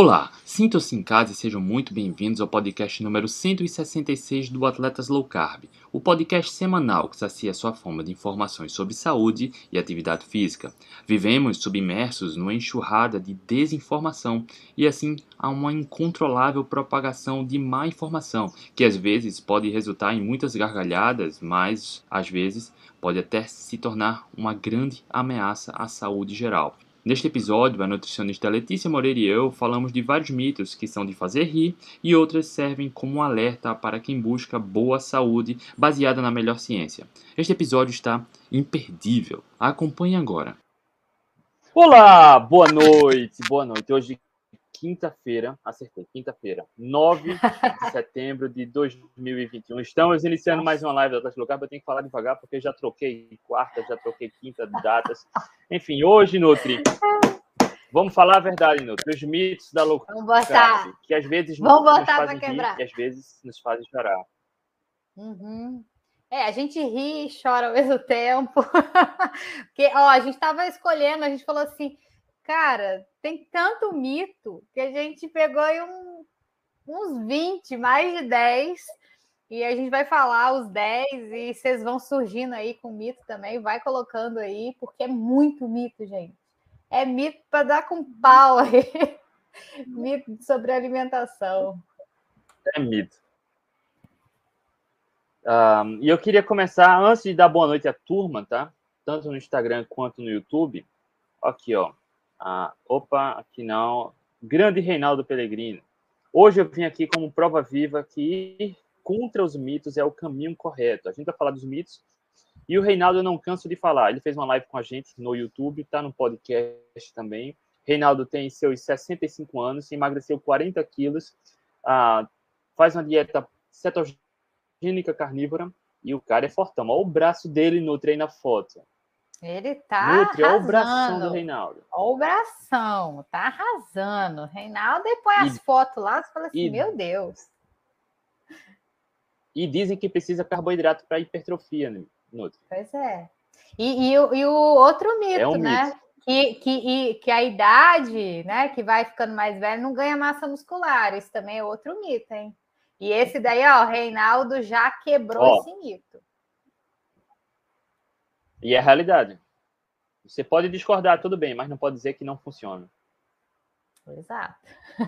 Olá, sintam-se em casa e sejam muito bem-vindos ao podcast número 166 do Atletas Low Carb, o podcast semanal que sacia sua fome de informações sobre saúde e atividade física. Vivemos submersos numa enxurrada de desinformação e assim há uma incontrolável propagação de má informação, que às vezes pode resultar em muitas gargalhadas, mas às vezes pode até se tornar uma grande ameaça à saúde geral. Neste episódio, a nutricionista Letícia Moreira e eu falamos de vários mitos que são de fazer rir e outras servem como um alerta para quem busca boa saúde baseada na melhor ciência. Este episódio está imperdível. Acompanhe agora. Olá, boa noite, boa noite. Hoje quinta-feira, acertei, quinta-feira, 9 de setembro de 2021. Estamos iniciando mais uma live da Atlético Local, eu tenho que falar devagar porque já troquei quarta, já troquei quinta datas. Enfim, hoje, Nutri, vamos falar a verdade, Nutri, os mitos da loucura, vamos botar. que às vezes vamos nos botar fazem quebrar. rir e às vezes nos fazem chorar. Uhum. É, a gente ri e chora ao mesmo tempo. Porque, ó, a gente estava escolhendo, a gente falou assim, cara, tem tanto mito que a gente pegou um, uns 20, mais de 10, e a gente vai falar os 10 e vocês vão surgindo aí com mito também, vai colocando aí, porque é muito mito, gente. É mito para dar com pau aí. mito sobre alimentação. É mito. Um, e eu queria começar, antes de dar boa noite à turma, tá? Tanto no Instagram quanto no YouTube. Aqui, ó. Ah, opa, aqui não. Grande Reinaldo Pellegrino. Hoje eu vim aqui como prova viva que ir contra os mitos é o caminho correto. A gente vai falar dos mitos. E o Reinaldo eu não canso de falar. Ele fez uma live com a gente no YouTube, tá no podcast também. Reinaldo tem seus 65 anos, emagreceu 40 quilos, ah, faz uma dieta cetogênica carnívora e o cara é fortão. Olha o braço dele no treino na foto. Ele tá Nutri, olha o arrasando. bração do Reinaldo. Olha o bração, tá arrasando. Reinaldo e põe as fotos lá, você fala assim, e- meu Deus. E dizem que precisa carboidrato para hipertrofia, né, Nutri. Pois é. E, e o- e o outro mito, É um né? mito. Que, que, que a idade, né, que vai ficando mais velho, não ganha massa muscular. Isso também é outro mito, hein? E esse daí, ó, o Reinaldo já quebrou Ó. esse mito. E é a realidade. Você pode discordar, tudo bem, mas não pode dizer que não funciona. Exato.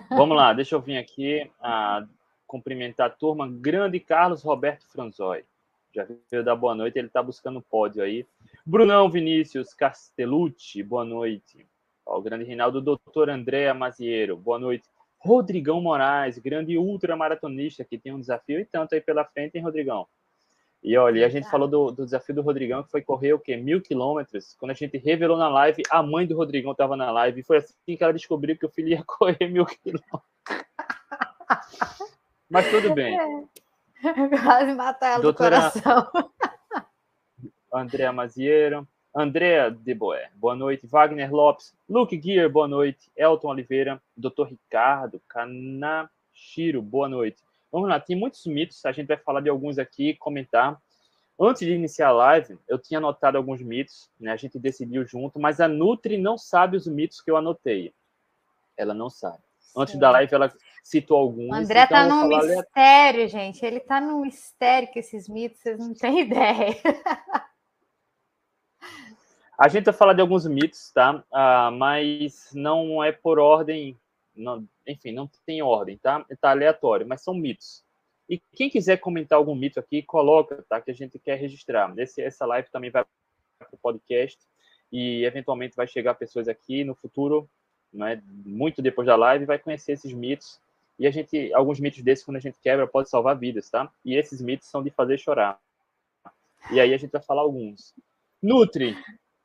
Vamos lá, deixa eu vir aqui a cumprimentar a turma. Grande Carlos Roberto Franzoi. Já veio dar boa noite, ele está buscando o pódio aí. Brunão Vinícius Castellucci, boa noite. Ó, o grande Reinaldo, doutor Andréa Maziero, boa noite. Rodrigão Moraes, grande ultramaratonista que tem um desafio e tanto aí pela frente, hein, Rodrigão? E olha, e a gente falou do, do desafio do Rodrigão, que foi correr o quê? Mil quilômetros. Quando a gente revelou na live, a mãe do Rodrigão estava na live. E foi assim que ela descobriu que o filho ia correr mil quilômetros. Mas tudo bem. Quase matar ela Doutora- do coração. Andréa Maziero. Andréa de Boé, boa noite. Wagner Lopes. Luke Gear, boa noite. Elton Oliveira. Dr. Ricardo Kanashiro, boa noite. Vamos lá, tem muitos mitos. A gente vai falar de alguns aqui, comentar. Antes de iniciar a live, eu tinha anotado alguns mitos, né? A gente decidiu junto, mas a Nutri não sabe os mitos que eu anotei. Ela não sabe. Antes da live, ela citou alguns. O André então tá num mistério, gente. Ele tá num mistério com esses mitos, vocês não têm ideia. A gente vai falar de alguns mitos, tá? Ah, mas não é por ordem, não- enfim, não tem ordem, tá? Tá aleatório, mas são mitos. E quem quiser comentar algum mito aqui, coloca, tá? Que a gente quer registrar. Esse, essa live também vai para o podcast e eventualmente vai chegar pessoas aqui no futuro, não é? Muito depois da live, vai conhecer esses mitos. E a gente, alguns mitos desses, quando a gente quebra, pode salvar vidas, tá? E esses mitos são de fazer chorar. E aí a gente vai falar alguns. Nutri,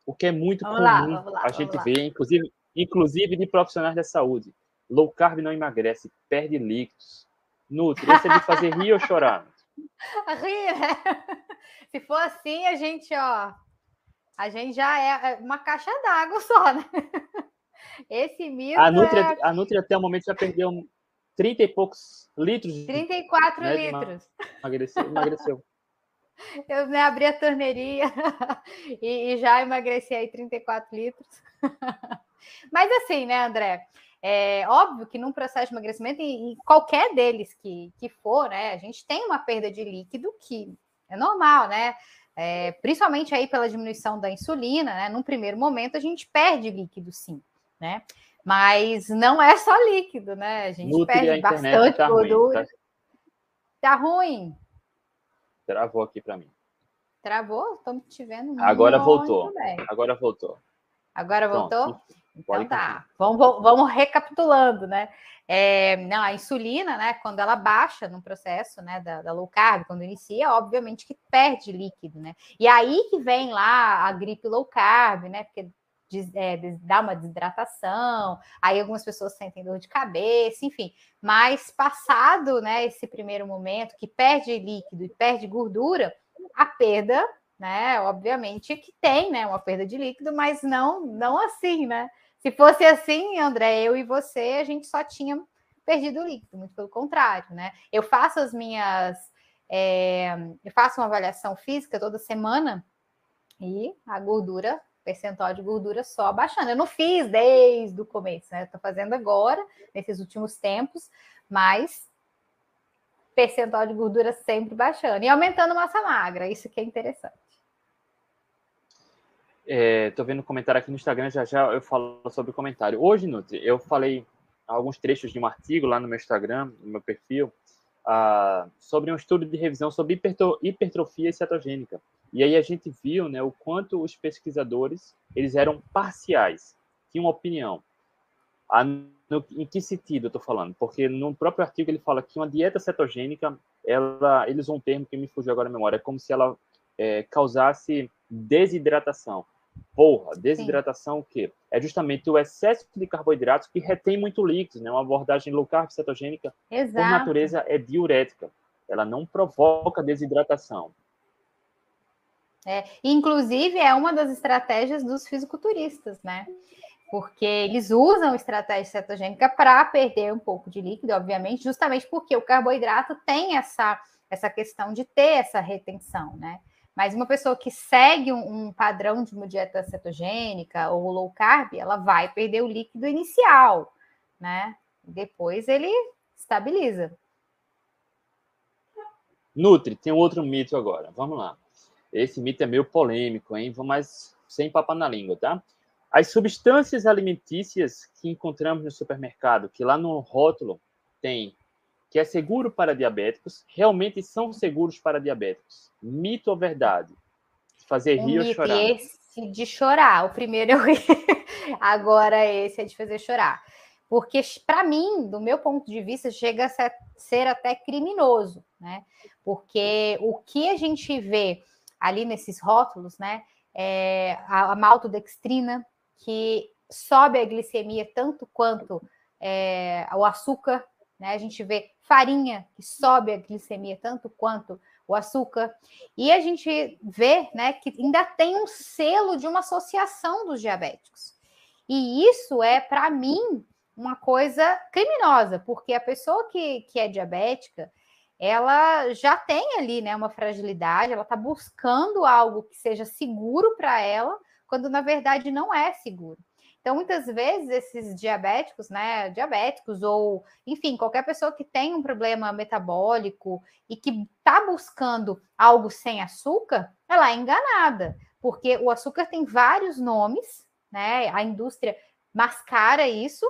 o que é muito Vamos lá, comum vamos lá, a gente lá. ver, inclusive, inclusive de profissionais da saúde. Low carb não emagrece, perde líquidos. Nutri, esse é de fazer rir ou chorar? Ri, né? Se for assim, a gente, ó, a gente já é é uma caixa d'água só, né? Esse mito A Nutri, é a Nutri até o momento já perdeu 30 e poucos litros de 34 né, litros. emagreceu. emagreceu. Eu né, abri a torneirinha e, e já emagreci aí 34 litros. Mas assim, né, André? É óbvio que num processo de emagrecimento, e, e qualquer deles que, que for, né, a gente tem uma perda de líquido que é normal, né? É, principalmente aí pela diminuição da insulina, né? Num primeiro momento a gente perde líquido, sim, né? Mas não é só líquido, né? A gente Nutri perde a bastante tá gordura. Ruim, tá? tá ruim. Travou aqui para mim. Travou? Estamos te vendo. Agora voltou. Agora voltou. Agora voltou? Então tá. Vamos, vamos recapitulando, né? É, não, a insulina, né, quando ela baixa no processo né, da, da, low carb, quando inicia, obviamente que perde líquido, né? E aí que vem lá a gripe low carb, né? Porque des, é, dá uma desidratação, aí algumas pessoas sentem dor de cabeça, enfim. Mas passado né, esse primeiro momento, que perde líquido e perde gordura, a perda, né? Obviamente que tem né, uma perda de líquido, mas não, não assim, né? Se fosse assim, André, eu e você, a gente só tinha perdido o líquido, muito pelo contrário, né? Eu faço as minhas. É, eu faço uma avaliação física toda semana e a gordura, percentual de gordura só baixando. Eu não fiz desde o começo, né? Estou fazendo agora, nesses últimos tempos, mas percentual de gordura sempre baixando e aumentando massa magra, isso que é interessante. Estou é, vendo um comentário aqui no Instagram, já já eu falo sobre o comentário. Hoje, Nutri, eu falei alguns trechos de um artigo lá no meu Instagram, no meu perfil, uh, sobre um estudo de revisão sobre hipertrofia cetogênica. E aí a gente viu né, o quanto os pesquisadores eles eram parciais, tinham opinião. A, no, em que sentido eu estou falando? Porque no próprio artigo ele fala que uma dieta cetogênica, ela, eles usam um termo que me fugiu agora a memória, é como se ela é, causasse desidratação. Porra, desidratação Sim. o quê? É justamente o excesso de carboidratos que retém muito líquido, né? Uma abordagem low carb cetogênica, Exato. por natureza, é diurética. Ela não provoca desidratação. É, inclusive, é uma das estratégias dos fisiculturistas, né? Porque eles usam estratégia cetogênica para perder um pouco de líquido, obviamente, justamente porque o carboidrato tem essa, essa questão de ter essa retenção, né? Mas uma pessoa que segue um, um, padrão de uma dieta cetogênica ou low carb, ela vai perder o líquido inicial, né? Depois ele estabiliza. Nutri, tem outro mito agora. Vamos lá. Esse mito é meio polêmico, hein? Mas sem papo na língua, tá? As substâncias alimentícias que encontramos no supermercado, que lá no rótulo tem que é seguro para diabéticos, realmente são seguros para diabéticos. Mito ou verdade? Fazer rir ou chorar? Esse de chorar. O primeiro eu ri. Agora esse é de fazer chorar. Porque, para mim, do meu ponto de vista, chega a ser até criminoso, né? Porque o que a gente vê ali nesses rótulos, né? É a maltodextrina, que sobe a glicemia tanto quanto é, o açúcar, né? A gente vê farinha, que sobe a glicemia tanto quanto o açúcar. E a gente vê né, que ainda tem um selo de uma associação dos diabéticos. E isso é, para mim, uma coisa criminosa, porque a pessoa que, que é diabética, ela já tem ali né, uma fragilidade, ela está buscando algo que seja seguro para ela, quando na verdade não é seguro. Então, muitas vezes, esses diabéticos, né, diabéticos ou, enfim, qualquer pessoa que tem um problema metabólico e que está buscando algo sem açúcar, ela é enganada, porque o açúcar tem vários nomes, né? A indústria mascara isso,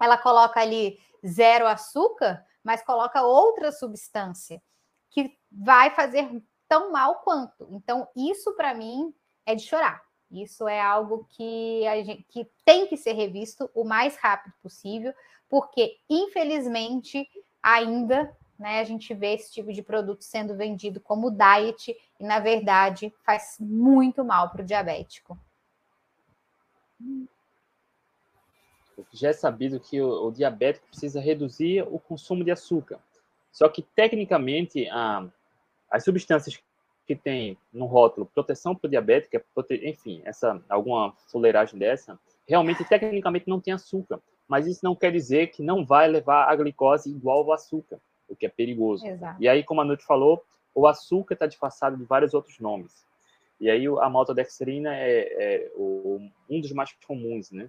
ela coloca ali zero açúcar, mas coloca outra substância que vai fazer tão mal quanto. Então, isso para mim é de chorar. Isso é algo que, gente, que tem que ser revisto o mais rápido possível, porque, infelizmente, ainda né, a gente vê esse tipo de produto sendo vendido como diet e, na verdade, faz muito mal para o diabético. Já é sabido que o, o, diabético precisa reduzir o consumo de açúcar. Só que, tecnicamente, a, as substâncias que tem no rótulo proteção para o diabético, é prote... enfim, essa alguma fuleiragem dessa, realmente tecnicamente não tem açúcar, mas isso não quer dizer que não vai levar a glicose igual ao açúcar, o que é perigoso. Exato. E aí, como a Nuti falou, o açúcar está disfarçado de vários outros nomes. E aí a maltodextrina é, é o, um dos mais comuns, né?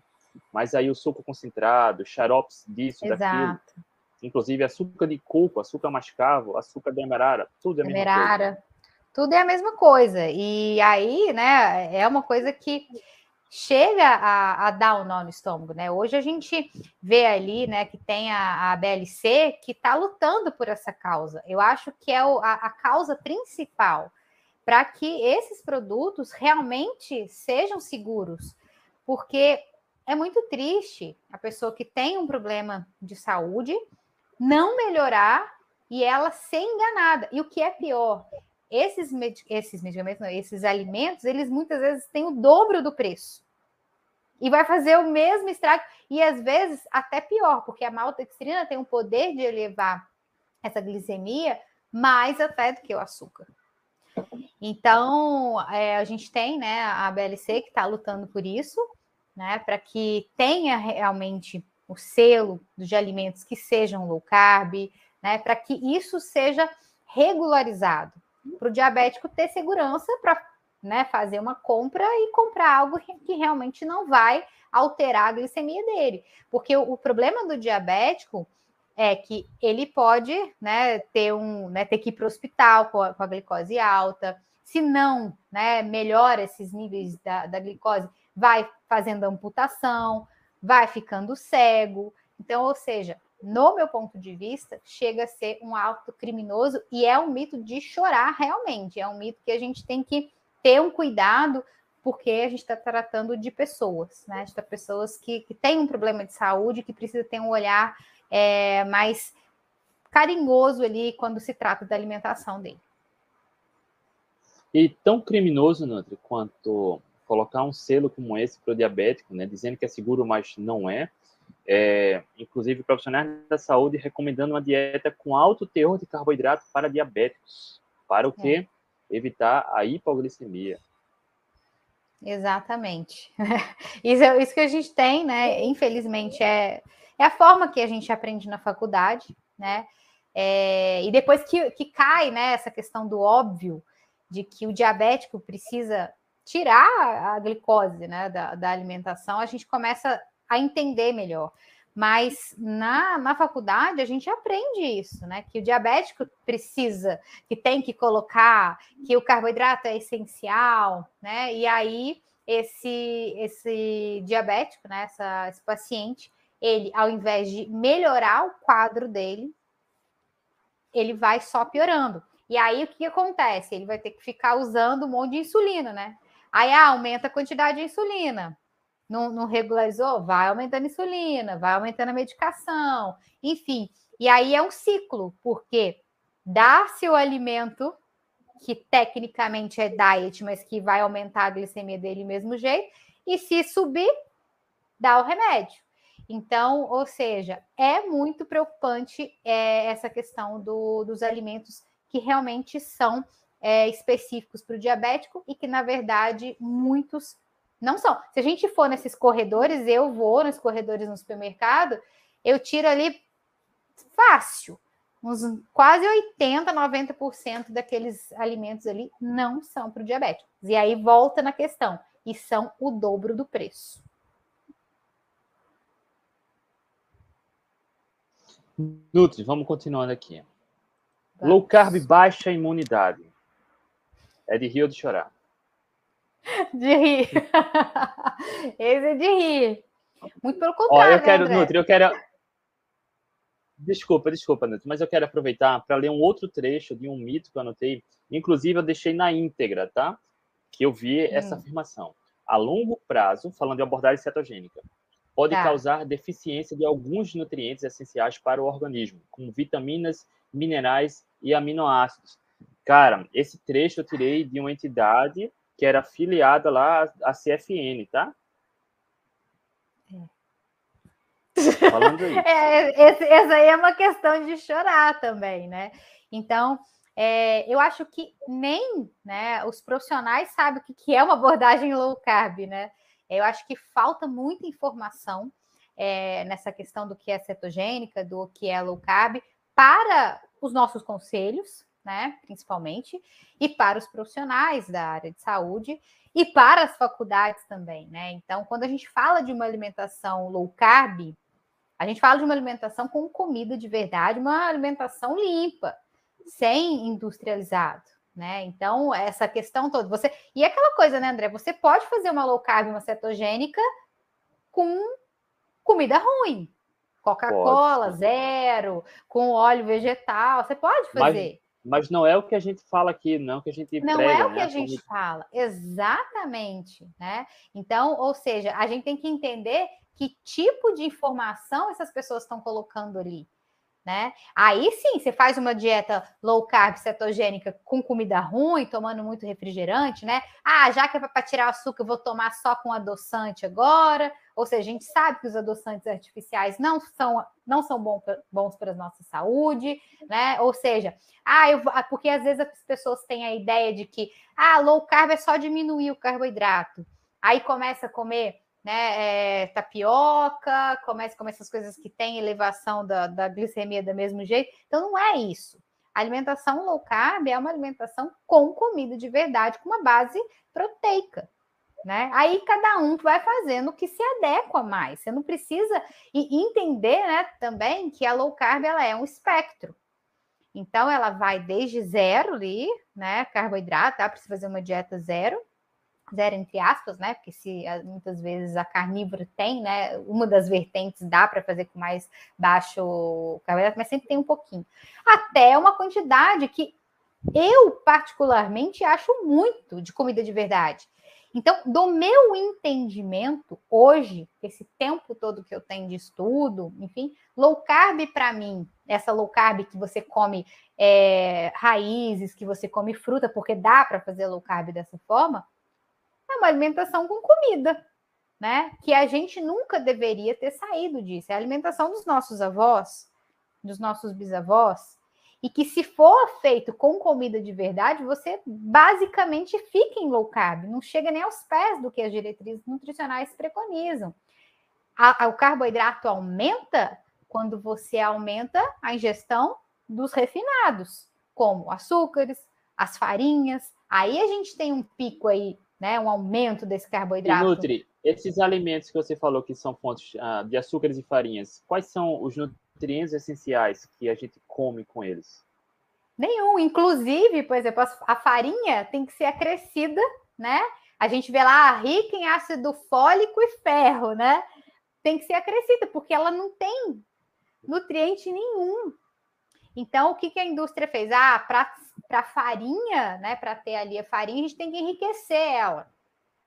mas aí o suco concentrado, xaropes disso, Exato. daquilo. Inclusive açúcar de coco, açúcar mascavo, açúcar demerara, tudo é a mesma Demerara. coisa. Tudo é a mesma coisa. E aí, né, é uma coisa que chega a, a dar um nó no estômago, né? Hoje a gente vê ali, né, que tem a, a BLC que está lutando por essa causa. Eu acho que é o, a, a causa principal para que esses produtos realmente sejam seguros, porque é muito triste a pessoa que tem um problema de saúde não melhorar e ela ser enganada. E o que é pior, esses, med esses medicamentos, não, esses alimentos, eles muitas vezes têm o dobro do preço. E vai fazer o mesmo estrago, e às vezes até pior, porque a maltodextrina tem o poder de elevar essa glicemia mais até do que o açúcar. Então, é, a gente tem né, a BLC que está lutando por isso, né, para que tenha realmente o selo de alimentos que sejam low carb, né, para que isso seja regularizado, para o diabético ter segurança para né, fazer uma compra e comprar algo que realmente não vai alterar a glicemia dele. Porque o, o problema do diabético é que ele pode né, ter, um, né, ter que ir para o hospital com a, com a, glicose alta. Se não né, melhora esses níveis da, da glicose, vai fazendo amputação, vai ficando cego. Então, ou seja, no meu ponto de vista, chega a ser um ato criminoso e é um mito de chorar realmente. É um mito que a gente tem que ter um cuidado, porque a gente está tratando de pessoas, né? De pessoas que, que têm um problema de saúde, que precisa ter um olhar é, mais carinhoso ali quando se trata da alimentação dele. E tão criminoso, Nutri, quanto colocar um selo como esse para o diabético, né, dizendo que é seguro, mas não é, é, inclusive profissionais da saúde recomendando uma dieta com alto teor de carboidrato para diabéticos, para o quê? É. Evitar a hipoglicemia. Exatamente. Isso, é, isso que a gente tem, né? Infelizmente, é, é a forma que a gente aprende na faculdade, né? É, e depois que, que cai né, essa questão do óbvio, de que o diabético precisa tirar a glicose né, da, da alimentação, a gente começa a entender melhor. Mas na, na faculdade a gente aprende isso, né? Que o diabético precisa, que tem que colocar, que o carboidrato é essencial, né? E aí esse, esse diabético, né? Essa, esse paciente, ele, ao invés de melhorar o quadro dele, ele vai só piorando. E aí o que acontece? Ele vai ter que ficar usando um monte de insulina, né? Aí ah, aumenta a quantidade de insulina. Não, não, regularizou? Vai aumentando a insulina, vai aumentando a medicação, enfim. E aí é um ciclo, porque dá-se o alimento que tecnicamente é diet, mas que vai aumentar a glicemia dele mesmo jeito, e se subir, dá o remédio. Então, ou seja, é muito preocupante é, essa questão do, dos alimentos que realmente são é, específicos para o diabético e que, na verdade, muitos não são. Se a gente for nesses corredores, eu vou nos corredores no supermercado, eu tiro ali fácil. Uns quase 80, 90% daqueles alimentos ali não são para o diabético. E aí volta na questão, e são o dobro do preço. Nutri, vamos continuando aqui. Tá. Low carb baixa imunidade. É de rir ou de chorar? De rir. Esse é de rir. Muito pelo contrário. Ó, eu quero, André? Nutri, eu quero. Desculpa, desculpa, Nutri, mas eu quero aproveitar para ler um outro trecho de um mito que eu anotei. Inclusive, eu deixei na íntegra, tá? Que eu vi essa hum. afirmação. A longo prazo, falando de abordagem cetogênica, pode tá. causar deficiência de alguns nutrientes essenciais para o organismo, como vitaminas, minerais e aminoácidos. Cara, esse trecho eu tirei de uma entidade que era afiliada lá à CFN, tá? É. Falando aí. É, esse, essa aí é uma questão de chorar também, né? Então, é, eu acho que nem né, os profissionais sabem o que, que é uma abordagem low carb, né? Eu acho que falta muita informação é, nessa questão do que é cetogênica, do que é low carb, para os nossos conselhos, né, principalmente, e para os profissionais da área de saúde e para as faculdades também, né? Então, quando a gente fala de uma alimentação low carb, a gente fala de uma alimentação com comida de verdade, uma alimentação limpa, sem industrializado, né? Então, essa questão toda, você e aquela coisa, né, André? Você pode fazer uma low carb, uma cetogênica com comida ruim, Coca-Cola zero, com óleo vegetal, você pode fazer. Mas, não é o que a gente fala aqui, não que a gente não prega, é o né? que a gente fala, exatamente, né? Então, ou seja, a gente tem que entender que tipo de informação essas pessoas estão colocando ali né? Aí sim, você faz uma dieta low carb cetogênica com comida ruim, tomando muito refrigerante, né? Ah, já que é para tirar o açúcar, eu vou tomar só com adoçante agora. Ou seja, a gente sabe que os adoçantes artificiais não são, não são bons, bons para a nossa saúde, né? Ou seja, ah, eu, ah, porque às vezes as pessoas têm a ideia de que ah, low carb é só diminuir o carboidrato. Aí começa a comer né? É, tapioca, começa com essas coisas que têm elevação da, da glicemia do mesmo jeito. Então, não é isso. A alimentação low carb é uma alimentação com comida de verdade, com uma base proteica. Né? Aí cada um vai fazendo o que se adequa mais. Você não precisa entender, né, também que a low carb ela é um espectro. Então ela vai desde zero ali, né, carboidrato, dá para fazer uma dieta zero, zero entre aspas, né? Porque se ah, muitas vezes a carnívora tem, né? Uma das vertentes dá para fazer com mais baixo carboidrato, mas sempre tem um pouquinho. Até uma quantidade que eu particularmente acho muito de comida de verdade. Então, do meu entendimento, hoje, esse tempo todo que eu tenho de estudo, enfim, low carb para mim, essa low carb que você come é, raízes, que você come fruta, porque dá para fazer low carb dessa forma, é uma alimentação com comida, né? Que a gente nunca deveria ter saído disso. É a alimentação dos nossos avós, dos nossos bisavós, e que se for feito com comida de verdade, você basicamente fica em low carb, não chega nem aos pés do que as diretrizes nutricionais preconizam. A, a, o carboidrato aumenta quando você aumenta a ingestão dos refinados, como açúcares, as farinhas. Aí a gente tem um pico aí né? Um aumento desse carboidrato. E Nutri, esses alimentos que você falou que são fontes uh, de açúcares e farinhas, quais são os nutrientes essenciais que a gente come com eles? Nenhum. Inclusive, por exemplo, a farinha tem que ser acrescida, né? A gente vê lá rica em ácido fólico e ferro, né? Tem que ser acrescida, porque ela não tem nutriente nenhum. Então, o que, que a indústria fez? Ah, para farinha, né? Para ter ali a farinha, a gente tem que enriquecer ela.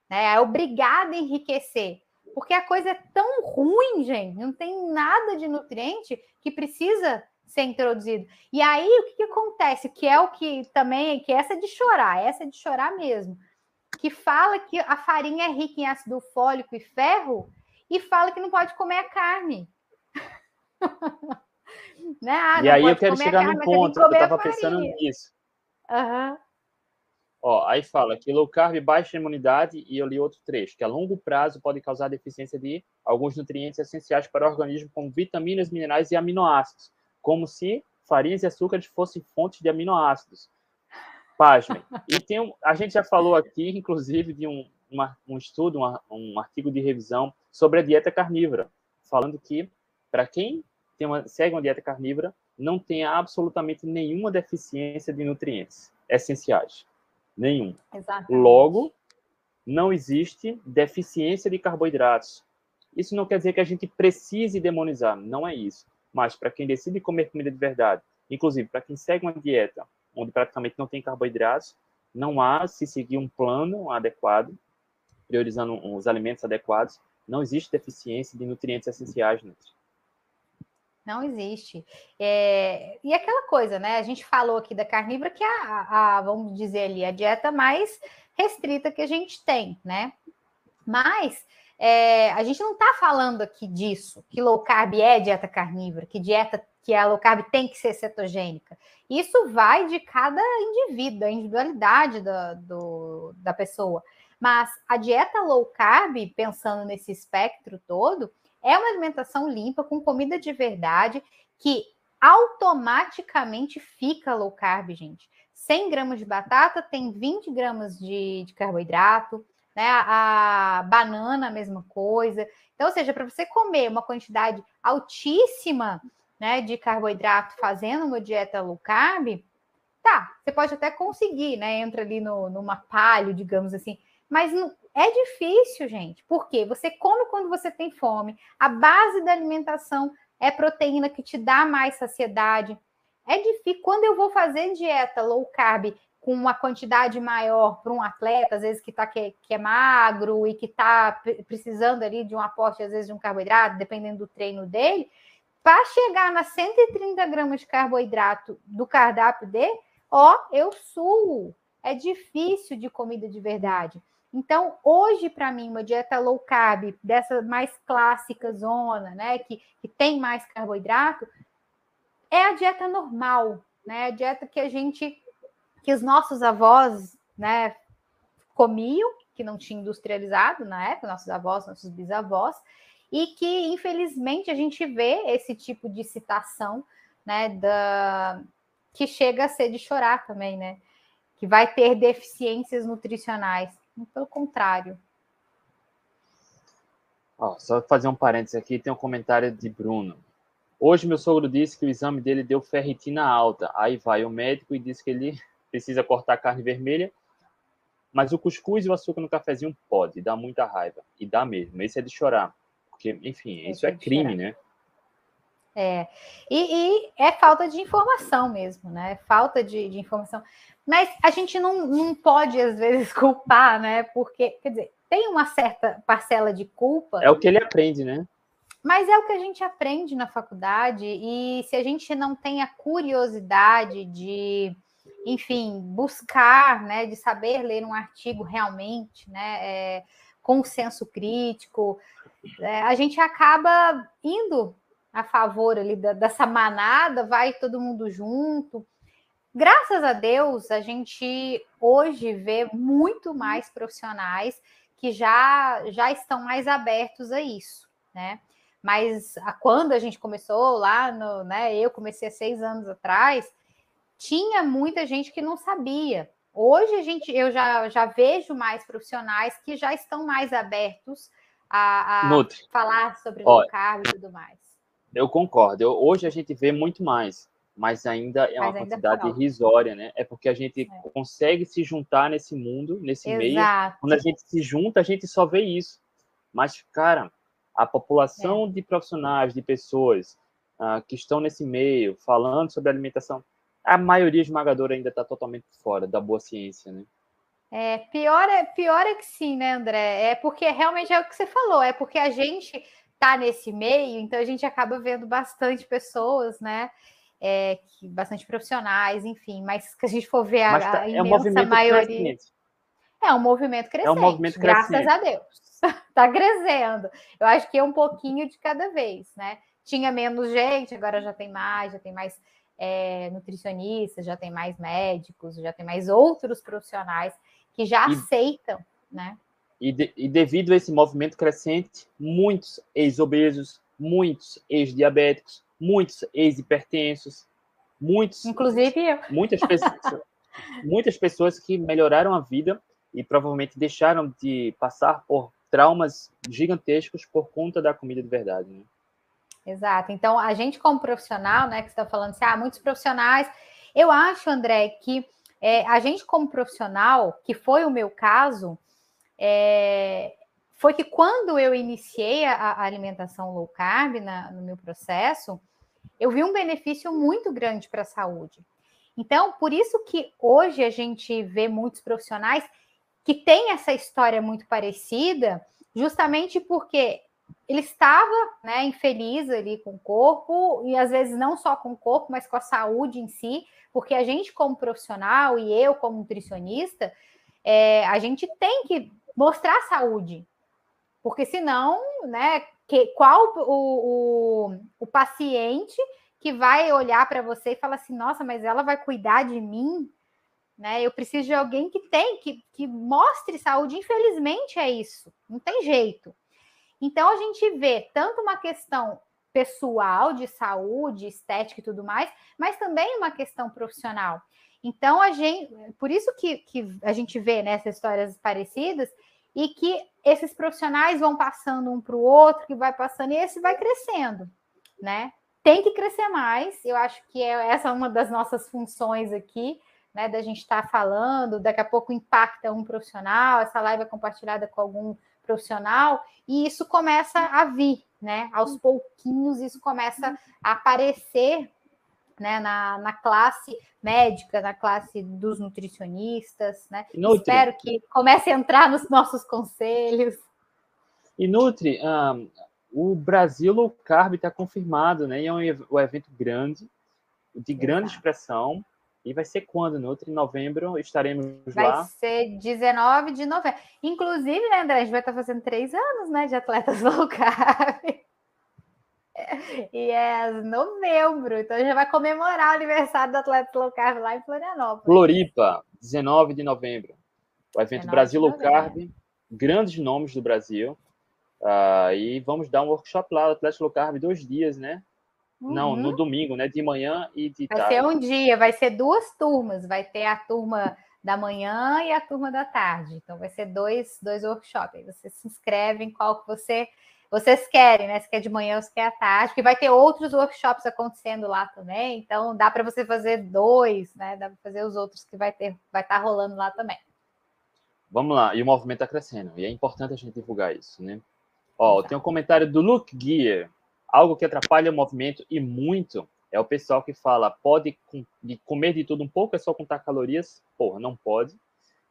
Né? É obrigada a enriquecer. Porque a coisa é tão ruim, gente, não tem nada de nutriente que precisa ser introduzido. E aí, o que, que acontece? Que é o que também, que essa é de chorar, essa é de chorar mesmo. Que fala que a farinha é rica em ácido fólico e ferro e fala que não pode comer a carne. Né? Ah, e aí eu quero chegar no ponto, que eu estava pensando nisso. Uhum. Ó, aí fala que low carb baixa imunidade e eu li outro trecho, que a longo prazo pode causar deficiência de alguns nutrientes essenciais para o organismo, como vitaminas, minerais e aminoácidos, como se farinhas e açúcares fossem fontes de aminoácidos. Pasmem. E tem um, a gente já falou aqui, inclusive, de um, uma, um estudo, uma, um artigo de revisão sobre a dieta carnívora, falando que para quem tem uma, segue uma dieta carnívora, não tem absolutamente nenhuma deficiência de nutrientes essenciais. Nenhum. Exatamente. Logo, não existe deficiência de carboidratos. Isso não quer dizer que a gente precise demonizar, não é isso. Mas para quem decide comer comida de verdade, inclusive para quem segue uma dieta onde praticamente não tem carboidratos, não há se seguir um plano adequado, priorizando os alimentos adequados, não existe deficiência de nutrientes essenciais. Nutri. Não existe. É, e aquela coisa, né? A gente falou aqui da carnívora, que é a, a, vamos dizer ali, a dieta mais restrita que a gente tem, né? Mas é, a gente não está falando aqui disso, que low carb é dieta carnívora, que dieta que a low carb tem que ser cetogênica. Isso vai de cada indivíduo, da individualidade da, do, da pessoa. Mas a dieta low carb, pensando nesse espectro todo, é uma alimentação limpa, com comida de verdade, que automaticamente fica low carb, gente. 100 gramas de batata tem 20 gramas de, de carboidrato, né? A, a banana, a mesma coisa. Então, ou seja, para você comer uma quantidade altíssima né, de carboidrato fazendo uma dieta low carb, tá, você pode até conseguir, né? Entra ali no, numa palho, digamos assim, mas não, é difícil, gente. Por quê? Você come quando você tem fome. A base da alimentação é proteína que te dá mais saciedade. É difícil. Quando eu vou fazer dieta low carb com uma quantidade maior para um atleta, às vezes que, tá, que, é, que é magro e que está precisando ali de um aporte, às vezes, de um carboidrato, dependendo do treino dele, para chegar nas 130 gramas de carboidrato do cardápio dele, ó, eu suo. É difícil de comida de verdade. Então, hoje, para mim, uma dieta low carb, dessa mais clássica zona, né, que, que tem mais carboidrato, é a dieta normal, né? A dieta que a gente que os nossos avós, né, comiam, que não tinha industrializado na época, nossos avós, nossos bisavós, e que infelizmente a gente vê esse tipo de citação, né, da que chega a ser de chorar também, né? Que vai ter deficiências nutricionais. Pelo contrário. Ó, só fazer um parênteses aqui, tem um comentário de Bruno. Hoje meu sogro disse que o exame dele deu ferritina alta. Aí vai o médico e diz que ele precisa cortar carne vermelha, mas o cuscuz e o açúcar no cafezinho pode, dá muita raiva. E dá mesmo. Esse é de chorar. Porque, enfim, Esse isso é, é crime, chorar. né? É. E, e, é falta de informação mesmo, né? Falta de, de, informação. Mas a gente não, não pode, às vezes, culpar, né? Porque, quer dizer, tem uma certa parcela de culpa. É o que ele aprende, né? Mas é o que a gente aprende na faculdade, e se a gente não tem a curiosidade de enfim, buscar, né, de saber ler um artigo realmente, né, é, com senso crítico, é, a gente acaba indo a favor ali da, dessa manada, vai todo mundo junto. Graças a Deus, a gente hoje vê muito mais profissionais que já, já estão mais abertos a isso, né? Mas a, quando a gente começou lá, no, né, eu comecei há seis anos atrás, tinha muita gente que não sabia. Hoje a gente, eu já, já vejo mais profissionais que já estão mais abertos a, a falar sobre o carb e tudo mais. Eu concordo. Eu, hoje a gente vê muito mais, mas ainda é uma ainda quantidade irrisória, né? É porque a gente é. consegue se juntar nesse mundo, nesse Exato. meio. Quando a gente se junta, a gente só vê isso. Mas, cara, a população é. de profissionais, de pessoas uh, que estão nesse meio, falando sobre alimentação, a maioria esmagadora ainda está totalmente fora da boa ciência, né? É, pior é, pior é que sim, né, André? É porque realmente é o que você falou, é porque a gente tá nesse meio, então a gente acaba vendo bastante pessoas, né? É, que, bastante profissionais, enfim, mas se a gente for ver a, tá, a imensa é um maioria. Crescente. É um movimento crescente. É um movimento crescente. Graças a Deus. tá crescendo. Eu acho que é um pouquinho de cada vez, né? Tinha menos gente, agora já tem mais, já tem mais é, nutricionistas, já tem mais médicos, já tem mais outros profissionais que já e, aceitam, né? E, de, e devido a esse movimento crescente, muitos ex-obesos, muitos ex-diabéticos, muitos ex-hipertensos, muitos... Inclusive eu. Muitas pessoas, muitas pessoas que melhoraram a vida e provavelmente deixaram de passar por traumas gigantescos por conta da comida de verdade, né? Exato. Então, a gente, como profissional, né, que você está falando assim, ah, muitos profissionais, eu acho, André, que é, a gente, como profissional, que foi o meu caso, é, foi que quando eu iniciei a, a alimentação low carb na, no meu processo, eu vi um benefício muito grande para a saúde. Então, por isso que hoje a gente vê muitos profissionais que têm essa história muito parecida, justamente porque ele estava né, infeliz ali com o corpo, e às vezes não só com o corpo, mas com a saúde em si, porque a gente, como profissional, e eu, como nutricionista, é, a gente tem que mostrar saúde, porque senão, né, que, qual o, o, o paciente que vai olhar para você e falar assim, nossa, mas ela vai cuidar de mim? Né? Eu preciso de alguém que tem, que, que mostre saúde. Infelizmente é isso, não tem jeito. Então a gente vê tanto uma questão pessoal de saúde, estética e tudo mais, mas também uma questão profissional. Então, a gente, por isso que, que a gente vê nessas né, histórias parecidas e que esses profissionais vão passando um para o outro, que vai passando, e esse vai crescendo, né? Tem que crescer mais, eu acho que é, essa é uma das nossas funções aqui, né? Da gente estar tá falando, daqui a pouco impacta um profissional, essa live é compartilhada com algum profissional, e isso começa a vir, né? Aos pouquinhos, isso começa a aparecer né, na, na classe médica, na classe dos nutricionistas, né? Espero que comece a entrar nos nossos conselhos. E Nutri, um, o Brasil Low Carb está confirmado, né? E é um, um evento grande, de grande Exato. expressão. E vai ser quando, Nutri? Em novembro estaremos vai lá. Vai ser 19 de novembro. Inclusive, né, André, a gente vai estar fazendo três anos, né, de atletas low carb. E é novembro, então já vai comemorar o aniversário do Atleta Low Carb lá em Florianópolis. Floripa, 19 de novembro. O evento Brasil Low Carb, grandes nomes do Brasil. Uh, e vamos dar um workshop lá do Atlético Low Carb, dois dias, né? Uhum. Não, no domingo, né? De manhã e de vai tarde. Vai ser um dia, vai ser duas turmas. Vai ter a turma da manhã e a turma da tarde. Então vai ser dois, dois workshops. Aí você se inscreve em qual que você vocês querem, né? Se quer de manhã ou se quer à tarde, porque vai ter outros workshops acontecendo lá também, então dá para você fazer dois, né? Dá para fazer os outros que vai ter, vai estar tá rolando lá também. Vamos lá, e o movimento está crescendo, e é importante a gente divulgar isso, né? Ó, Exato. tem um comentário do Luke Gear, algo que atrapalha o movimento e muito é o pessoal que fala, pode comer de tudo um pouco, é só contar calorias? Porra, não pode.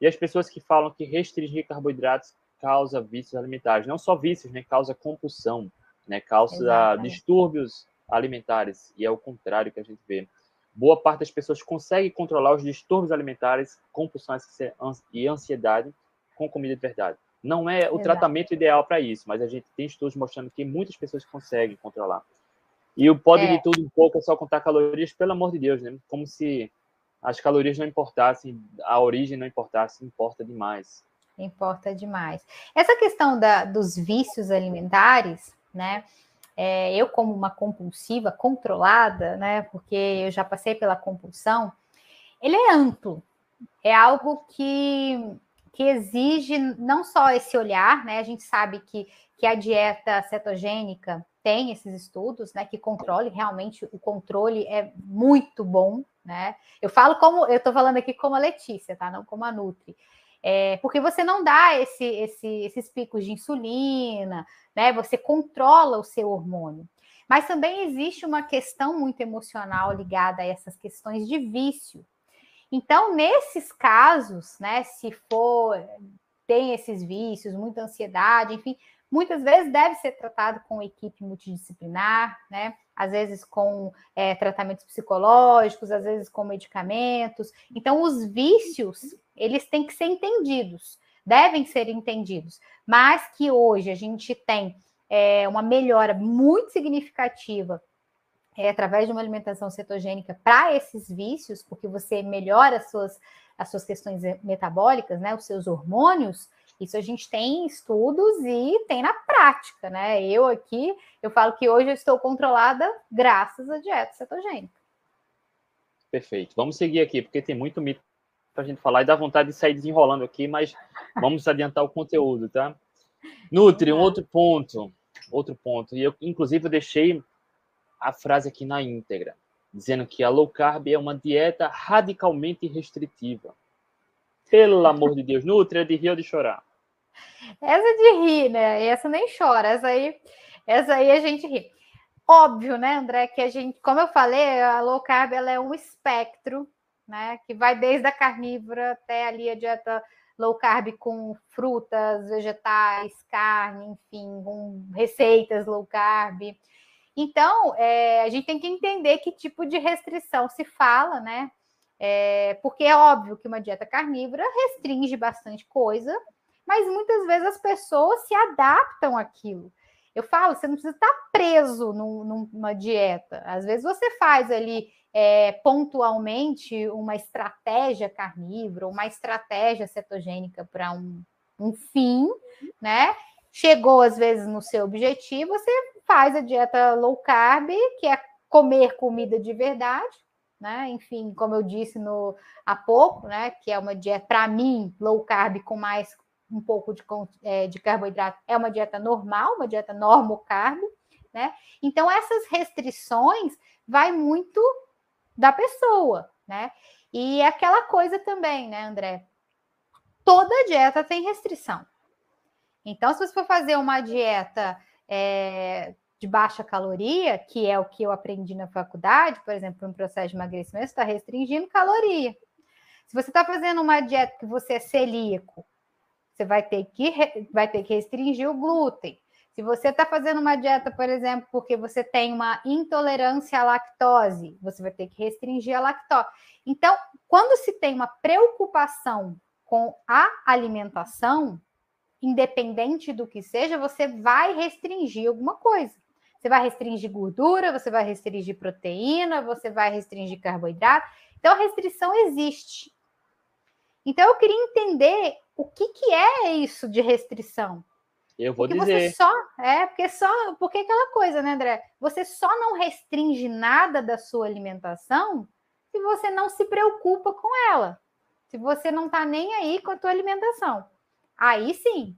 E as pessoas que falam que restringir carboidratos causa vícios alimentares. Não só vícios, né? Causa compulsão, né? Causa Exatamente. distúrbios alimentares. E é o contrário que a gente vê. Boa parte das pessoas consegue controlar os distúrbios alimentares, compulsões e ansiedade com comida de verdade. Não é o Exato. tratamento ideal para isso, mas a gente tem estudos mostrando que muitas pessoas conseguem controlar. E o pode é. de tudo um pouco é só contar calorias, pelo amor de Deus, né? Como se as calorias não importassem, a origem não importasse, importa demais. Importa demais. Essa questão da, dos vícios alimentares, né? É, eu, como uma compulsiva controlada, né? Porque eu já passei pela compulsão, ele é amplo. É algo que, que exige não só esse olhar, né? A gente sabe que, que a dieta cetogênica tem esses estudos, né? Que controle, realmente o controle é muito bom, né? Eu falo como, eu estou falando aqui como a Letícia, tá? Não como a Nutri. É, porque você não dá esse, esse, esses picos de insulina, né? Você controla o seu hormônio. Mas também existe uma questão muito emocional ligada a essas questões de vício. Então, nesses casos, né, se for tem esses vícios, muita ansiedade, enfim, muitas vezes deve ser tratado com equipe multidisciplinar, né? Às vezes com é, tratamentos psicológicos, às vezes com medicamentos. Então, os vícios, eles têm que ser entendidos, devem ser entendidos. Mas que hoje a gente tem é, uma melhora muito significativa é, através de uma alimentação cetogênica para esses vícios, porque você melhora as suas, as suas questões metabólicas, né? Os seus hormônios isso a gente tem estudos e tem na prática, né? Eu aqui, eu falo que hoje eu estou controlada graças à dieta cetogênica. Perfeito. Vamos seguir aqui, porque tem muito mito para a gente falar e dá vontade de sair desenrolando aqui, mas vamos adiantar o conteúdo, tá? Nutri, um outro ponto, outro ponto. E eu, inclusive, eu deixei a frase aqui na íntegra, dizendo que a low carb é uma dieta radicalmente restritiva. Pelo amor de Deus, Nutri é de rir ou de chorar? Essa é de rir, né? Essa nem chora, essa aí, essa aí a gente ri. Óbvio, né, André, que a gente, como eu falei, a low carb ela é um espectro, né, que vai desde a carnívora até ali a dieta low carb com frutas, vegetais, carne, enfim, com receitas low carb. Então, é, a gente tem que entender que tipo de restrição se fala, né? É, porque é óbvio que uma dieta carnívora restringe bastante coisa, mas muitas vezes as pessoas se adaptam àquilo. Eu falo, você não precisa estar preso num, numa dieta. Às vezes você faz ali é, pontualmente uma estratégia carnívora, uma estratégia cetogênica para um, um fim, né? Chegou às vezes no seu objetivo, você faz a dieta low carb, que é comer comida de verdade, né? Enfim, como eu disse no há pouco, né? Que é uma dieta para mim low carb com mais um pouco de, é, de carboidrato é uma dieta normal, uma dieta normo carb, né? Então essas restrições vai muito da pessoa, né? E é aquela coisa também, né, André? Toda dieta tem restrição. Então, se você for fazer uma dieta é, de baixa caloria, que é o que eu aprendi na faculdade, por exemplo, um processo de emagrecimento, está restringindo caloria. Se você está fazendo uma dieta que você é celíaco, você vai ter que, vai ter que restringir o glúten. Se você está fazendo uma dieta, por exemplo, porque você tem uma intolerância à lactose, você vai ter que restringir a lactose. Então, quando se tem uma preocupação com a alimentação, independente do que seja, você vai restringir alguma coisa. Você vai restringir gordura, você vai restringir proteína, você vai restringir carboidrato. Então, a restrição existe. Então, eu queria entender o que, que é isso de restrição. Eu vou porque dizer. Você só, é, porque só, porque aquela coisa, né, André? Você só não restringe nada da sua alimentação se você não se preocupa com ela. Se você não tá nem aí com a tua alimentação. Aí sim.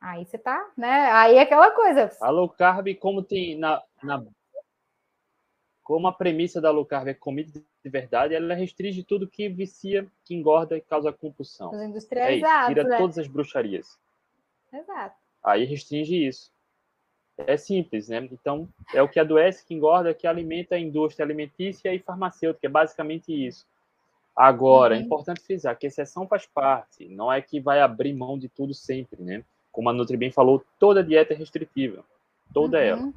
Aí você tá, né? Aí é aquela coisa. A low carb, como tem na, na como a premissa da low carb é comida de verdade, ela restringe tudo que vicia, que engorda e causa compulsão. Os industrializados, é isso, tira né? todas as bruxarias. Exato. Aí restringe isso. É simples, né? Então, é o que adoece, que engorda, que alimenta a indústria alimentícia e farmacêutica, é basicamente isso. Agora, é Uhum. importante frisar que exceção faz parte, não é que vai abrir mão de tudo sempre, né? Como a Nutri bem falou, toda dieta é restritiva, toda ela. Uhum.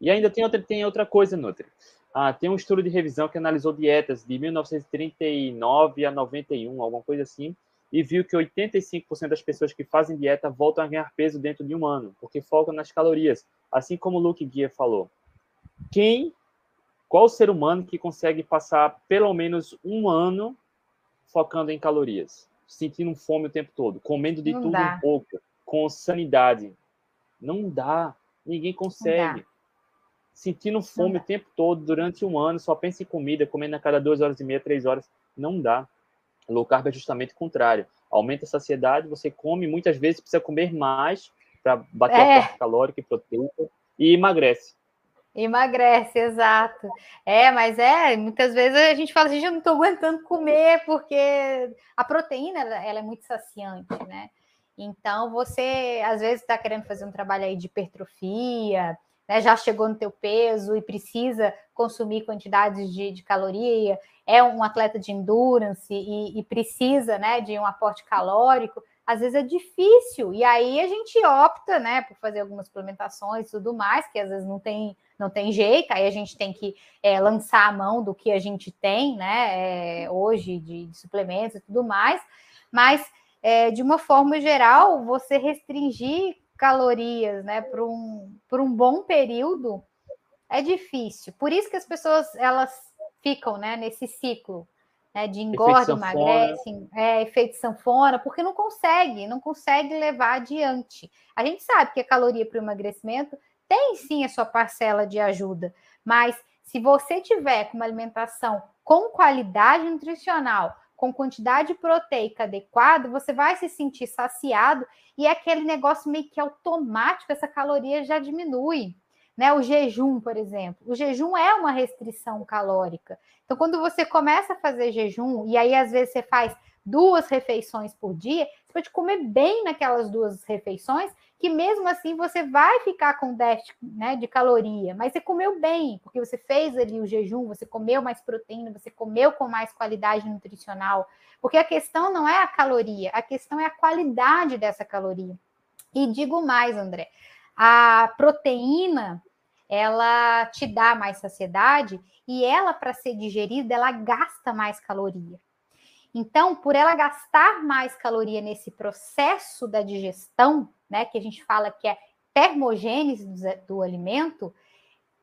E ainda tem outra, tem outra coisa, Nutri. Ah, tem um estudo de revisão que analisou dietas de 1939 a 91, alguma coisa assim, e viu que 85% das pessoas que fazem dieta voltam a ganhar peso dentro de um ano, porque focam nas calorias, assim como o Luke Guia falou. Quem, qual ser humano que consegue passar pelo menos um ano focando em calorias, sentindo fome o tempo todo, comendo de Não tudo dá. um pouco, com sanidade? Não dá, ninguém consegue sentindo fome dá. o tempo todo, durante um ano, só pensa em comida, comendo a cada duas horas e meia, três horas, não dá. Low carb é justamente o contrário. Aumenta a saciedade, você come, muitas vezes precisa comer mais para bater É. a parte calórica e proteica e emagrece. Emagrece, exato. É, mas é, muitas vezes a gente fala assim, eu não estou aguentando comer, porque a proteína ela, ela é muito saciante, né? Então você às vezes está querendo fazer um trabalho aí de hipertrofia, né? Já chegou no teu peso e precisa consumir quantidades de, de caloria, é um atleta de endurance e, e precisa né, de um aporte calórico, às vezes é difícil. E aí a gente opta, né, por fazer algumas suplementações e tudo mais, que às vezes não tem, não tem jeito, aí a gente tem que é, lançar a mão do que a gente tem, né, é, hoje de, de, suplementos e tudo mais. Mas, é, de uma forma geral, você restringir calorias, né, por um, por um bom período é difícil. Por isso que as pessoas, elas ficam, né, nesse ciclo, né, de engorda, emagrece, é, efeito sanfona, porque não consegue, não consegue levar adiante. A gente sabe que a caloria para o emagrecimento tem sim a sua parcela de ajuda, mas se você tiver com uma alimentação com qualidade nutricional, com quantidade proteica adequada, você vai se sentir saciado e é aquele negócio meio que automático, essa caloria já diminui. Né, o jejum, por exemplo. O jejum é uma restrição calórica. Então, quando você começa a fazer jejum, e aí às vezes você faz duas refeições por dia, você pode comer bem naquelas duas refeições, que mesmo assim você vai ficar com déficit né, de caloria, mas você comeu bem, porque você fez ali o jejum, você comeu mais proteína, você comeu com mais qualidade nutricional. Porque a questão não é a caloria, a questão é a qualidade dessa caloria. E digo mais, André, a proteína ela te dá mais saciedade e ela, para ser digerida, ela gasta mais caloria. Então, por ela gastar mais caloria nesse processo da digestão, né, que a gente fala que é termogênese do, do alimento,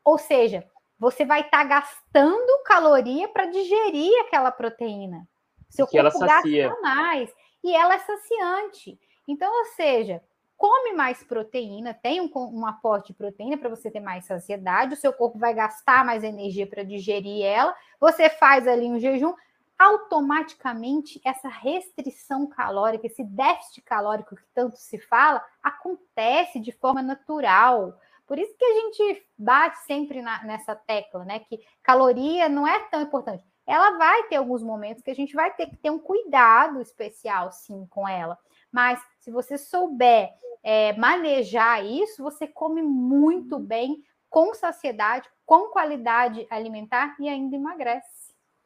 ou seja, você vai estar tá gastando caloria para digerir aquela proteína. Seu que corpo gasta mais e ela é saciante. Então, ou seja, come mais proteína, tem um, um aporte de proteína para você ter mais saciedade, o seu corpo vai gastar mais energia para digerir ela, você faz ali um jejum, automaticamente essa restrição calórica, esse déficit calórico que tanto se fala, acontece de forma natural. Por isso que a gente bate sempre na, nessa tecla, né? Que caloria não é tão importante. Ela vai ter alguns momentos que a gente vai ter que ter um cuidado especial, sim, com ela. Mas se você souber é, manejar isso, você come muito bem, com saciedade, com qualidade alimentar e ainda emagrece.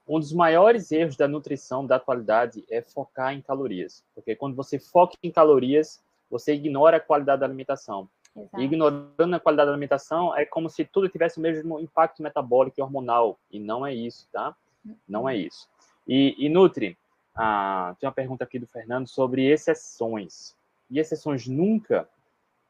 Um dos maiores erros da nutrição da atualidade é focar em calorias, porque quando você foca em calorias, você ignora a qualidade da alimentação. Exato. ignorando a qualidade da alimentação, é como se tudo tivesse o mesmo impacto metabólico e hormonal, e não é isso, tá? Não é isso. E, e Nutri, ah, tem uma pergunta aqui do Fernando sobre exceções. E exceções nunca?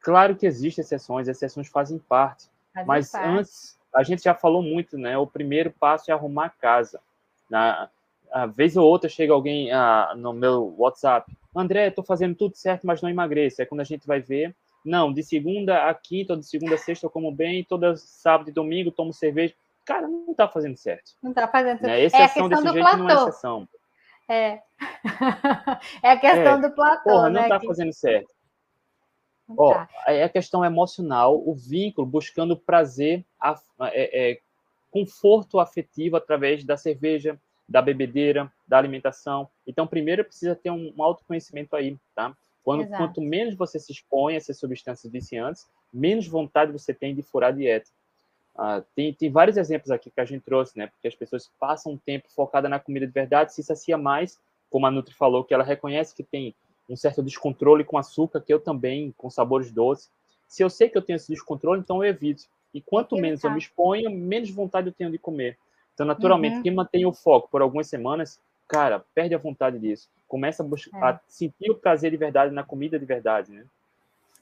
Claro que existem exceções, exceções fazem parte. Fazem mas parte. antes, a gente já falou muito, né? O primeiro passo é arrumar a casa. Na, a vez ou outra chega alguém ah, no meu WhatsApp, André, estou fazendo tudo certo, mas não emagreço. É quando a gente vai ver, não, de segunda a quinta, de segunda a sexta eu como bem, todo sábado e domingo tomo cerveja. Cara, não está fazendo certo. Não está fazendo certo. Né? Exceção é desse jeito platô. não é exceção. É. é a questão é. do platô, Porra, não está né? fazendo certo. Ó, tá. é a questão emocional, o vínculo, buscando prazer, é, é, conforto afetivo através da cerveja, da bebedeira, da alimentação. Então, primeiro precisa ter um, um autoconhecimento aí, tá? Quando, quanto menos você se expõe a essas substâncias viciantes, menos vontade você tem de furar a dieta. Ah, tem, tem vários exemplos aqui que a gente trouxe, né? Porque as pessoas passam um tempo focada na comida de verdade, se sacia mais, como a Nutri falou, que ela reconhece que tem um certo descontrole com açúcar, que eu também, com sabores doces. Se eu sei que eu tenho esse descontrole, então eu evito. E quanto menos eu me exponho, menos vontade eu tenho de comer. Então, naturalmente, uhum. quem mantém o foco por algumas semanas, cara, perde a vontade disso. Começa a, buscar, é. a sentir o prazer de verdade na comida de verdade, né?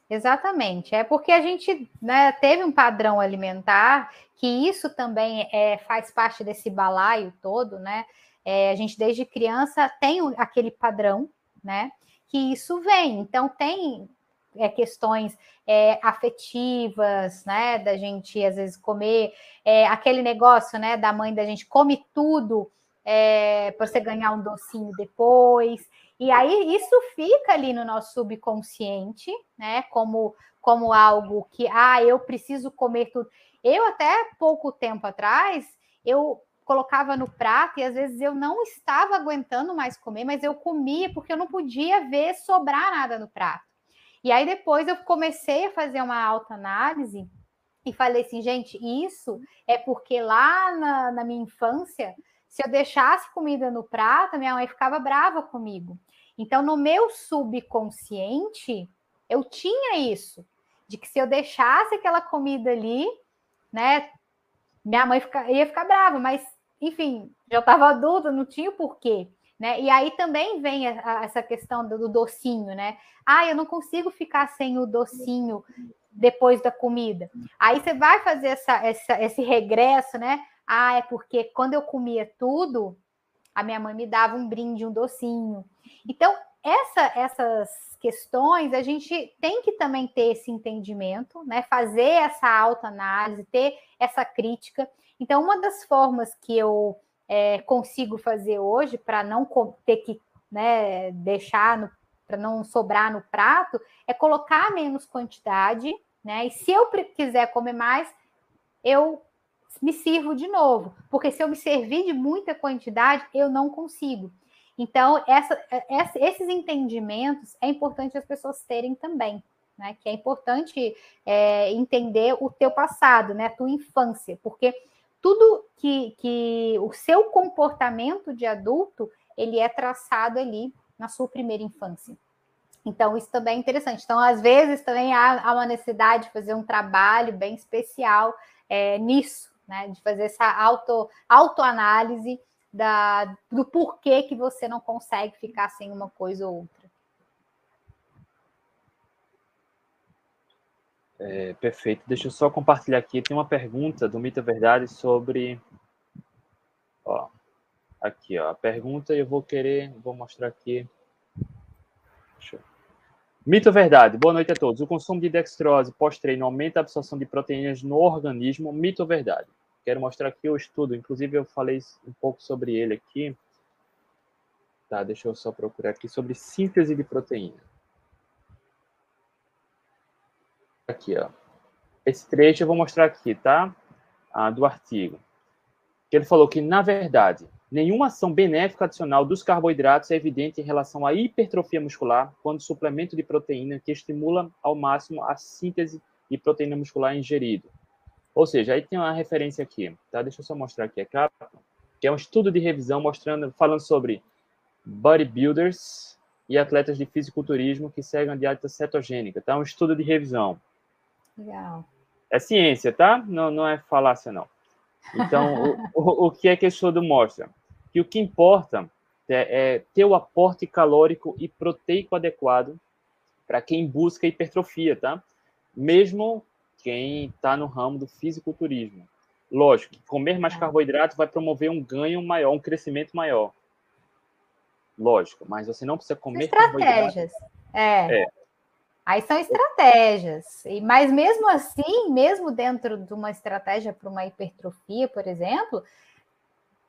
Exatamente. É porque a gente né, teve um padrão alimentar que isso também é, faz parte desse balaio todo, né? É, a gente desde criança tem aquele padrão, né? Que isso vem. Então tem é, questões é, afetivas, né? Da gente às vezes comer é, aquele negócio, né? Da mãe da gente come tudo é, para você ganhar um docinho depois. E aí isso fica ali no nosso subconsciente, né? Como como algo que ah eu preciso comer tudo. Eu até pouco tempo atrás eu colocava no prato e às vezes eu não estava aguentando mais comer, mas eu comia porque eu não podia ver sobrar nada no prato. E aí depois eu comecei a fazer uma autoanálise e falei assim, gente, isso é porque lá na, na minha infância, se eu deixasse comida no prato, minha mãe ficava brava comigo. Então, no meu subconsciente, eu tinha isso, de que se eu deixasse aquela comida ali, né, minha mãe fica, ia ficar brava, mas, enfim, já estava adulta, não tinha porquê. Né? E aí também vem a, a, essa questão do, do, docinho, né? Ah, eu não consigo ficar sem o docinho depois da comida. Aí você vai fazer essa, essa, esse regresso, né? Ah, é porque quando eu comia tudo, a minha mãe me dava um brinde, um docinho. Então, essa, essas questões, a gente tem que também ter esse entendimento, né? Fazer essa autoanálise, ter essa crítica. Então, uma das formas que eu é, consigo fazer hoje para não ter que né, deixar para não sobrar no prato é colocar menos quantidade, né? E se eu quiser comer mais, eu me sirvo de novo, porque se eu me servir de muita quantidade, eu não consigo. Então, essa, essa, esses entendimentos é importante as pessoas terem também, né? Que é importante é, entender o teu passado, né? A tua infância, porque tudo que, que o seu comportamento de adulto ele é traçado ali na sua primeira infância. Então, isso também é interessante. Então, às vezes, também há, há uma necessidade de fazer um trabalho bem especial é, nisso, né? De fazer essa auto, autoanálise da, do porquê que você não consegue ficar sem uma coisa ou outra. É, perfeito. Deixa eu só compartilhar aqui. Tem uma pergunta do Mito Verdade sobre. Ó, aqui, ó. A pergunta eu vou querer. Vou mostrar aqui. Deixa eu... Mito verdade? Boa noite a todos. O consumo de dextrose pós-treino aumenta a absorção de proteínas no organismo? Mito verdade? Quero mostrar aqui o estudo. Inclusive, eu falei um pouco sobre ele aqui. Tá, deixa eu só procurar aqui sobre síntese de proteína. Aqui, ó. Esse trecho eu vou mostrar aqui, tá? Ah, do artigo. Ele falou que, na verdade, nenhuma ação benéfica adicional dos carboidratos é evidente em relação à hipertrofia muscular quando suplemento de proteína que estimula ao máximo a síntese de proteína muscular ingerido. Ou seja, aí tem uma referência aqui, tá? Deixa eu só mostrar aqui a capa, que é um estudo de revisão mostrando, falando sobre bodybuilders e atletas de fisiculturismo que seguem a dieta cetogênica, tá? Um estudo de revisão. Legal. É ciência, tá? Não, não é falácia, não. Então, o, o, o, que é que esse estudo mostra? Que o que importa é, é ter o aporte calórico e proteico adequado para quem busca hipertrofia, tá? Mesmo quem está no ramo do fisiculturismo. Lógico, comer mais tá. carboidrato vai promover um ganho maior, um crescimento maior. Lógico, mas você não precisa comer estratégias. É. é. Aí são estratégias. E mas mesmo assim, mesmo dentro de uma estratégia para uma hipertrofia, por exemplo,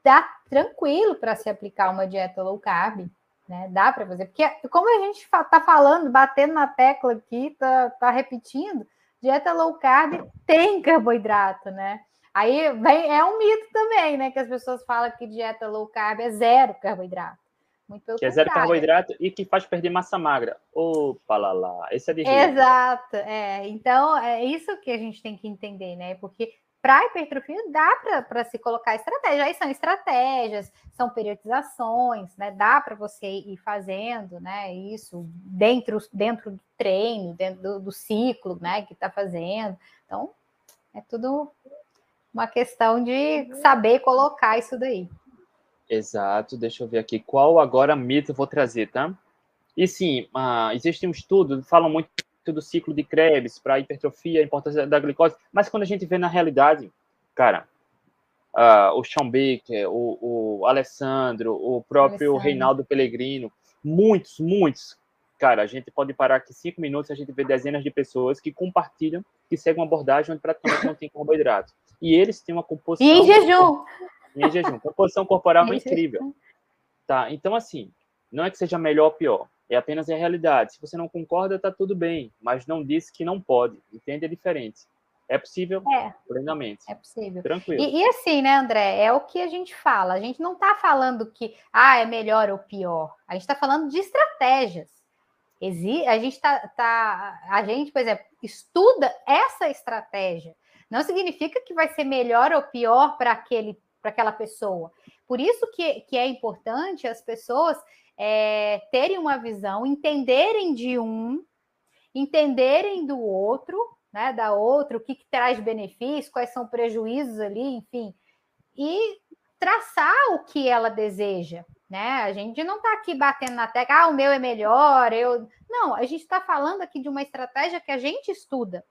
dá tranquilo para se aplicar uma dieta low carb, né? Dá para fazer, porque como a gente está falando, batendo na tecla aqui, tá, tá repetindo, dieta low carb tem carboidrato, né? Aí vem, é um mito também, né? Que as pessoas falam que dieta low carb é zero carboidrato. Muito pelo que é zero carboidrato e que faz perder massa magra. Opa, lá, lá. Esse é de Exato. É. Então, é isso que a gente tem que entender, né? Porque para hipertrofia dá para se colocar estratégia. Aí são estratégias, são periodizações, né? Dá para você ir fazendo, né? Isso dentro, dentro do treino, dentro do, do ciclo, né? Que está fazendo. Então, é tudo uma questão de saber colocar isso daí. Exato, deixa eu ver aqui. Qual agora mito eu vou trazer, tá? E sim, uh, existe um estudo, falam muito do ciclo de Krebs para hipertrofia, a importância da glicose, mas quando a gente vê na realidade, cara, uh, o Sean Baker, o, o Alessandro, o próprio Alessandro. Reinaldo Pellegrino, muitos, muitos, cara, a gente pode parar aqui cinco minutos, a gente vê dezenas de pessoas que compartilham, que seguem uma abordagem onde praticamente não tem carboidrato. E eles têm uma composição... E em jejum! Em jejum. Composição corporal é incrível. Tá, então assim, não é que seja melhor ou pior, é apenas a realidade. Se você não concorda, tá tudo bem, mas não disse que não pode. Entende a diferença? É possível? É, plenamente. É possível. Tranquilo. E, e, assim, né, André? É o que a gente fala. A gente não está falando que ah, é melhor ou pior. A gente está falando de estratégias. Exi a gente tá, tá, a gente, por exemplo, estuda essa estratégia. Não significa que vai ser melhor ou pior para aquele para aquela pessoa. Por isso que, que é importante as pessoas é, terem uma visão, entenderem de um, entenderem do outro, né, da outra, o que, que traz benefício, quais são prejuízos ali, enfim, e traçar o que ela deseja, né? A gente não está aqui batendo na tecla, ah, o meu é melhor, eu. Não, a gente está falando aqui de uma estratégia que a gente estuda,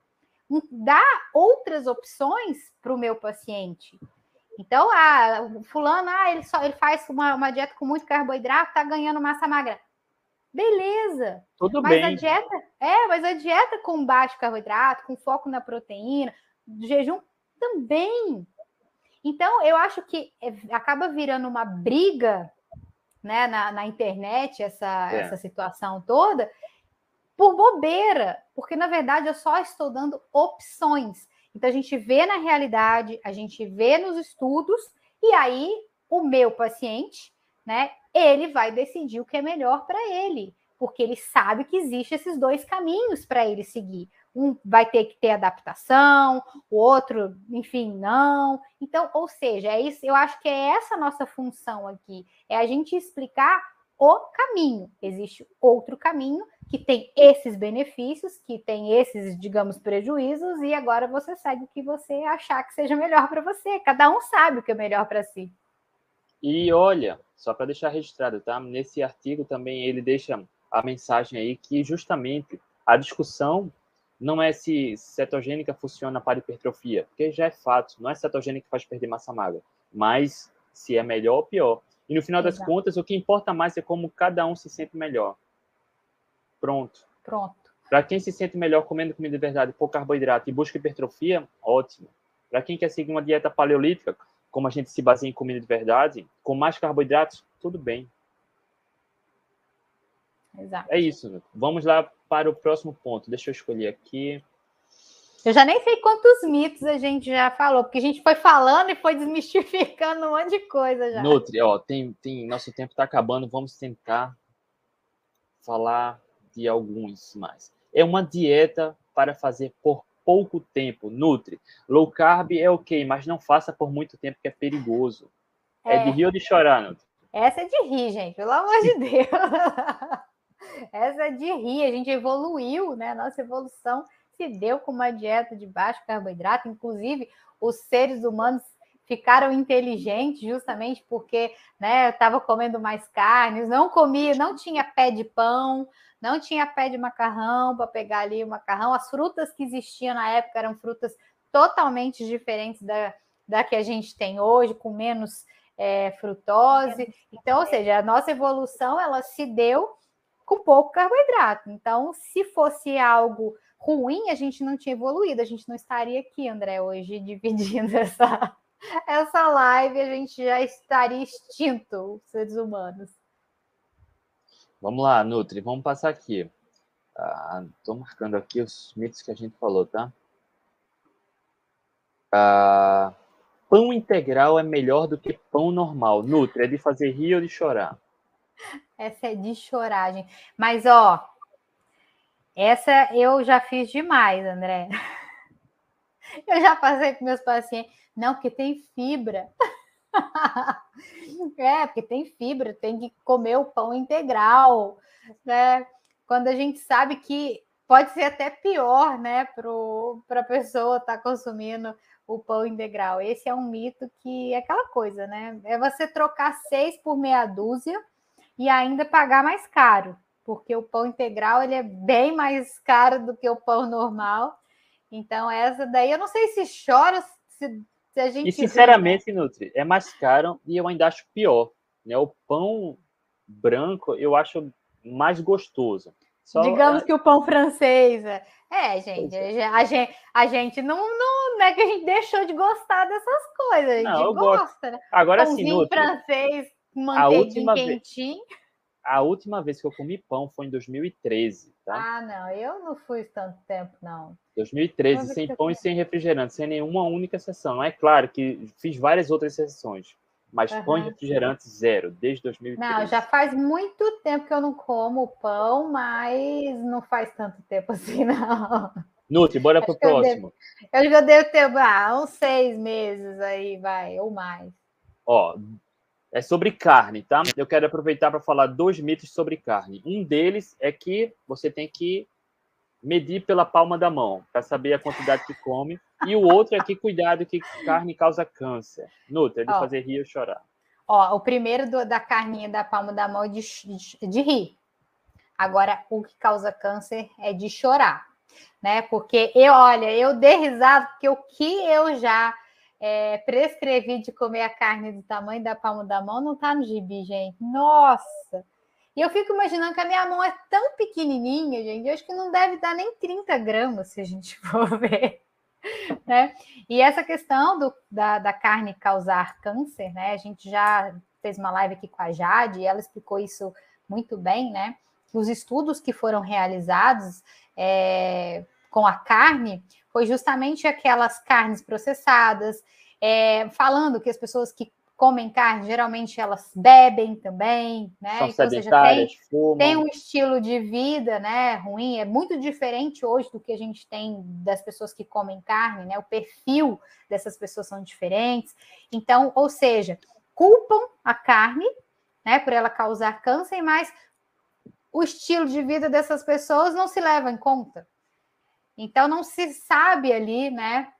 dá outras opções para o meu paciente. Então, ah, o fulano, ah, ele, só, ele faz uma, uma dieta com muito carboidrato, tá ganhando massa magra. Beleza. Tudo mas bem. A dieta, é, mas a dieta com baixo carboidrato, com foco na proteína, jejum também. Então, eu acho que é, acaba virando uma briga né, na, na internet, essa, é. essa situação toda, por bobeira, porque na verdade eu só estou dando opções. Então, a gente vê na realidade, a gente vê nos estudos, e aí o meu paciente, né, ele vai decidir o que é melhor para ele, porque ele sabe que existem esses dois caminhos para ele seguir. Um vai ter que ter adaptação, o outro, enfim, não. Então, ou seja, é isso, eu acho que é essa nossa função aqui, é a gente explicar o caminho. Existe outro caminho que tem esses benefícios, que tem esses, digamos, prejuízos, e agora você segue o que você achar que seja melhor para você. Cada um sabe o que é melhor para si. E olha, só para deixar registrado, tá? Nesse artigo também ele deixa a mensagem aí que justamente a discussão não é se cetogênica funciona para hipertrofia, porque já é fato, não é cetogênica que faz perder massa magra, mas se é melhor ou pior. E no final Exato. das contas, o que importa mais é como cada um se sente melhor. Pronto. Pronto. Para quem se sente melhor comendo comida de verdade, pouco carboidrato e busca hipertrofia, ótimo. Para quem quer seguir uma dieta paleolítica, como a gente se baseia em comida de verdade, com mais carboidratos, tudo bem. Exato. É isso. Vamos lá para o próximo ponto. Deixa eu escolher aqui. Eu já nem sei quantos mitos a gente já falou, porque a gente foi falando e foi desmistificando um monte de coisa já. Nutri, ó, tem, tem, nosso tempo está acabando, vamos tentar falar de alguns mais. É uma dieta para fazer por pouco tempo. Nutri. Low carb é ok, mas não faça por muito tempo, que é perigoso. É, é de rir ou de chorar, Nutri? Essa é de rir, gente, pelo amor de Deus. Essa é de rir. A gente evoluiu, né? Nossa evolução se deu com uma dieta de baixo carboidrato. Inclusive, os seres humanos ficaram inteligentes justamente porque né, estava comendo mais carnes, não comia, não tinha pé de pão, não tinha pé de macarrão para pegar ali o macarrão. As frutas que existiam na época eram frutas totalmente diferentes da, da que a gente tem hoje, com menos é, frutose. Então, ou seja, a nossa evolução ela se deu com pouco carboidrato. Então, se fosse algo ruim, a gente não tinha evoluído, a gente não estaria aqui, André, hoje dividindo essa, essa live, a gente já estaria extinto, os seres humanos. Vamos lá, Nutri, vamos passar aqui. Estou ah, marcando aqui os mitos que a gente falou, tá? Ah, pão integral é melhor do que pão normal. Nutri, é de fazer rir ou de chorar? Essa é de chorar, gente. Mas, ó, essa eu já fiz demais, André. Eu já passei com meus pacientes. Não, porque tem fibra. É, porque tem fibra, tem que comer o pão integral, né? Quando a gente sabe que pode ser até pior, né, para a pessoa estar tá consumindo o pão integral. Esse é um mito que é aquela coisa, né? É você trocar seis por meia dúzia e ainda pagar mais caro porque o pão integral ele é bem mais caro do que o pão normal. Então, essa daí eu não sei se chora, se, se a gente. E sinceramente, né? Nutri, é mais caro e eu ainda acho pior. Né? O pão branco eu acho mais gostoso. Só, Digamos é... que o pão francês. É, é gente, é. A, gente, a gente não, não, não é que a gente deixou de gostar dessas coisas, a gente não, gosta, né? Agora sim, Nutri, francês, manteiguinha quentinho. Vez a última vez que eu comi pão foi em 2013, tá? Ah, não, eu não fui tanto tempo, não. 2013, sem pão e sem refrigerante, sem nenhuma única sessão. É claro que fiz várias outras sessões, mas uhum. pão e refrigerante zero, desde 2013. Não, já faz muito tempo que eu não como pão, mas não faz tanto tempo assim, não. Nutri, bora pro próximo. Eu, devo, eu já devo ter ah, uns seis meses aí, vai, ou mais. Ó, é sobre carne, tá? Eu quero aproveitar para falar dois mitos sobre carne. Um deles é que você tem que medir pela palma da mão para saber a quantidade que come. E o outro é que cuidado que carne causa câncer. Nutra, é de ó, fazer rir ou chorar. Ó, o primeiro do, da carninha da palma da mão é de, de, de rir. Agora, o que causa câncer é de chorar, né? Porque eu, olha, eu dei risada porque o que eu já é, prescrevi de comer a carne do tamanho da palma da mão, não tá no gibi, gente. Nossa! E eu fico imaginando que a minha mão é tão pequenininha, gente, eu acho que não deve dar nem 30 gramas, se a gente for ver. Né? E essa questão do, da, da carne causar câncer, né? A gente já fez uma live aqui com a Jade e ela explicou isso muito bem, né? Os estudos que foram realizados é, com a carne foi justamente aquelas carnes processadas, é, falando que as pessoas que comem carne, geralmente elas bebem também, né? São então, seja, tem, tem um estilo de vida, né, ruim, é muito diferente hoje do que a gente tem das pessoas que comem carne, né? O perfil dessas pessoas são diferentes. Então, ou seja, culpam a carne, né, por ela causar câncer, mas o estilo de vida dessas pessoas não se leva em conta. Então não se sabe ali, né?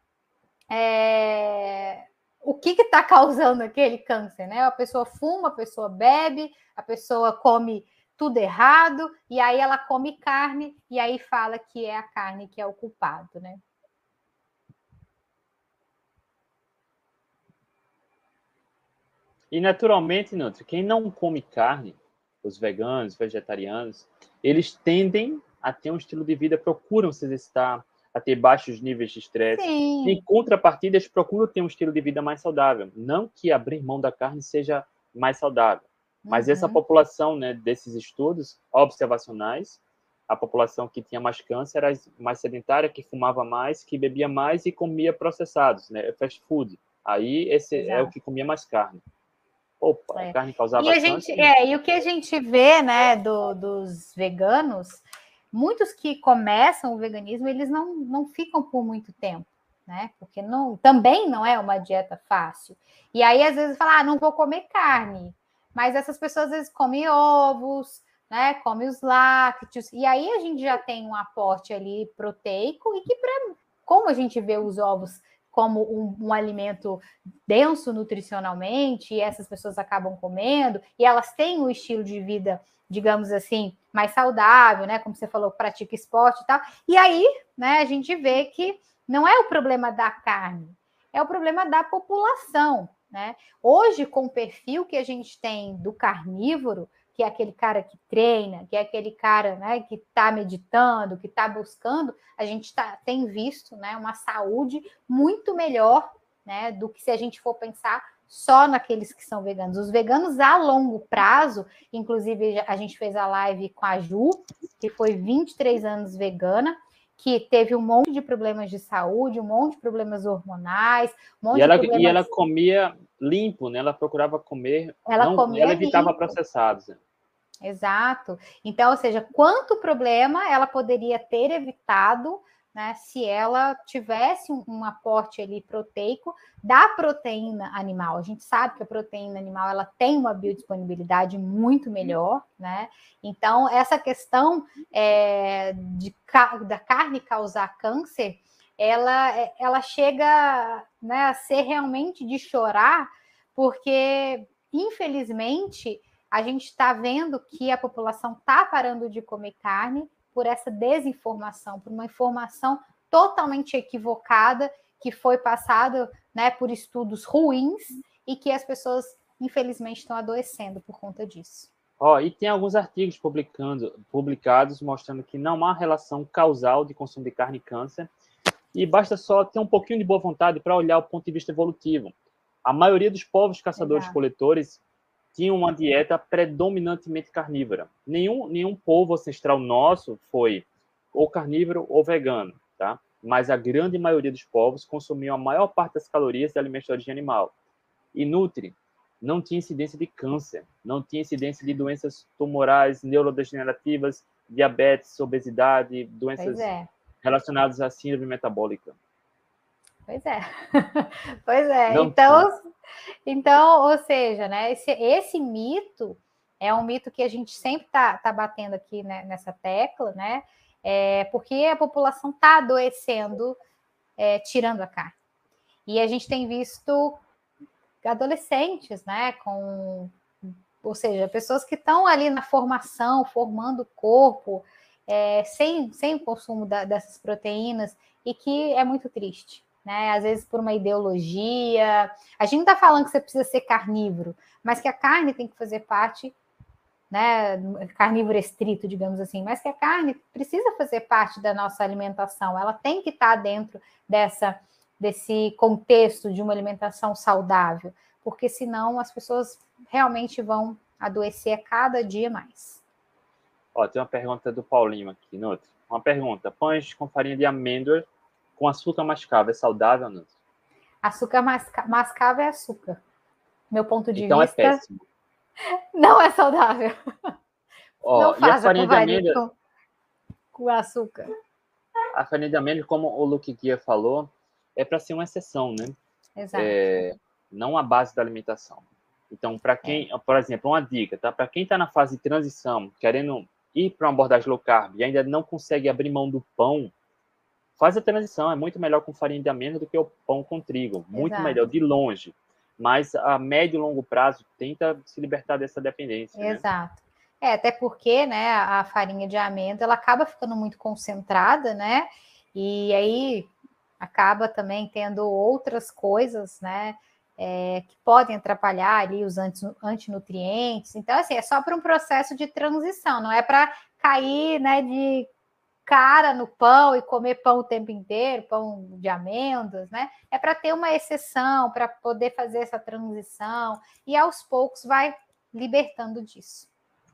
É, o que está causando aquele câncer, né? A pessoa fuma, a pessoa bebe, a pessoa come tudo errado, e aí ela come carne, e aí fala que é a carne que é o culpado, né? E naturalmente, Nutri, quem não come carne, os veganos, vegetarianos, eles tendem a ter um estilo de vida, procuram se exercitar, a ter baixos níveis de estresse. Em contrapartida, eles procuram ter um estilo de vida mais saudável. Não que abrir mão da carne seja mais saudável, mas uhum. essa população, né, desses estudos observacionais, a população que tinha mais câncer era mais sedentária, que fumava mais, que bebia mais e comia processados, né, fast food. Aí esse Exato. é o que comia mais carne. Opa, é. a carne causava e a gente, é, e o que a gente vê, né, do, dos veganos muitos que começam o veganismo, eles não, não ficam por muito tempo, né? Porque não, também não é uma dieta fácil. E aí, às vezes, fala, ah, não vou comer carne. Mas essas pessoas, às vezes, comem ovos, né? Comem os lácteos. E aí, a gente já tem um aporte ali proteico e que, pra, como a gente vê os ovos como um, um, alimento denso nutricionalmente, e essas pessoas acabam comendo, e elas têm um estilo de vida, digamos assim, mais saudável, né? Como você falou, pratica esporte e tal. E aí, né, a gente vê que não é o problema da carne, é o problema da população, né? Hoje, com o perfil que a gente tem do carnívoro, que é aquele cara que treina, que é aquele cara né, que está meditando, que está buscando, a gente tá, tem visto né, uma saúde muito melhor né, do que se a gente for pensar só naqueles que são veganos. Os veganos a longo prazo, inclusive a gente fez a live com a Ju, que foi 23 anos vegana, que teve um monte de problemas de saúde, um monte de problemas hormonais, um monte e ela, de problemas... E ela comia limpo, né? Ela procurava comer, ela, não, comia ela evitava limpo. processados. Né? Exato. Então, ou seja, quanto problema ela poderia ter evitado né, se ela tivesse um, um, aporte ali proteico da proteína animal. A gente sabe que a proteína animal ela tem uma biodisponibilidade muito melhor, né? Então, essa questão é, de, da carne causar câncer, ela, ela chega né, a ser realmente de chorar, porque, infelizmente, a gente está vendo que a população está parando de comer carne por essa desinformação, por uma informação totalmente equivocada que foi passada né, por estudos ruins e que as pessoas, infelizmente, estão adoecendo por conta disso. Oh, e tem alguns artigos publicando, publicados mostrando que não há relação causal de consumo de carne e câncer, e basta só ter um pouquinho de boa vontade para olhar o ponto de vista evolutivo. A maioria dos povos caçadores-coletores tinha uma dieta predominantemente carnívora. Nenhum, nenhum povo ancestral nosso foi ou carnívoro ou vegano, tá? Mas a grande maioria dos povos consumiam a maior parte das calorias de alimentos de origem animal. E Nutri não tinha incidência de câncer, não tinha incidência de doenças tumorais, neurodegenerativas, diabetes, obesidade, doenças é. relacionadas à síndrome metabólica. Pois é. pois é. Não, então, então, ou seja, né, esse, esse mito é um mito que a gente sempre está tá batendo aqui né, nessa tecla, né? É, porque a população está adoecendo é, tirando a carne. E a gente tem visto adolescentes, né, com, ou seja, pessoas que estão ali na formação, formando o corpo, é, sem, sem o consumo da, dessas proteínas, e que é muito triste né? Às vezes por uma ideologia. A gente não está falando que você precisa ser carnívoro, mas que a carne tem que fazer parte, né? Carnívoro estrito, digamos assim, mas que a carne precisa fazer parte da nossa alimentação, ela tem que estar tá dentro dessa desse contexto de uma alimentação saudável, porque senão as pessoas realmente vão adoecer cada dia mais. Ó, tem uma pergunta do Paulinho aqui, no outro. Uma pergunta: pães com farinha de amêndoa com açúcar mascavo é saudável, não? Açúcar masca mascavo é açúcar. Meu ponto de então é vista. Então é péssimo. Não é saudável. Ó, não e a farinha de amêndoa. Com, com açúcar. A farinha de amêndoa, como o Luke Guia falou, é para ser uma exceção, né? Exato. É, não a base da alimentação. Então, para quem, é. por exemplo, uma dica, tá? Para quem está na fase de transição, querendo ir para uma abordagem low carb e ainda não consegue abrir mão do pão, faz a transição. É muito melhor com farinha de amêndoa do que o pão com trigo. Muito Exato. melhor, de longe. Mas a médio e longo prazo, tenta se libertar dessa dependência. Né? Exato. Né? É, até porque né, a farinha de amêndoa ela acaba ficando muito concentrada, né? E aí acaba também tendo outras coisas, né? É, que podem atrapalhar ali os antinutrientes. Então, assim, é só para um processo de transição, não é para cair né, de cara no pão e comer pão o tempo inteiro, pão de amêndoas, né? É para ter uma exceção, para poder fazer essa transição e aos poucos vai libertando disso.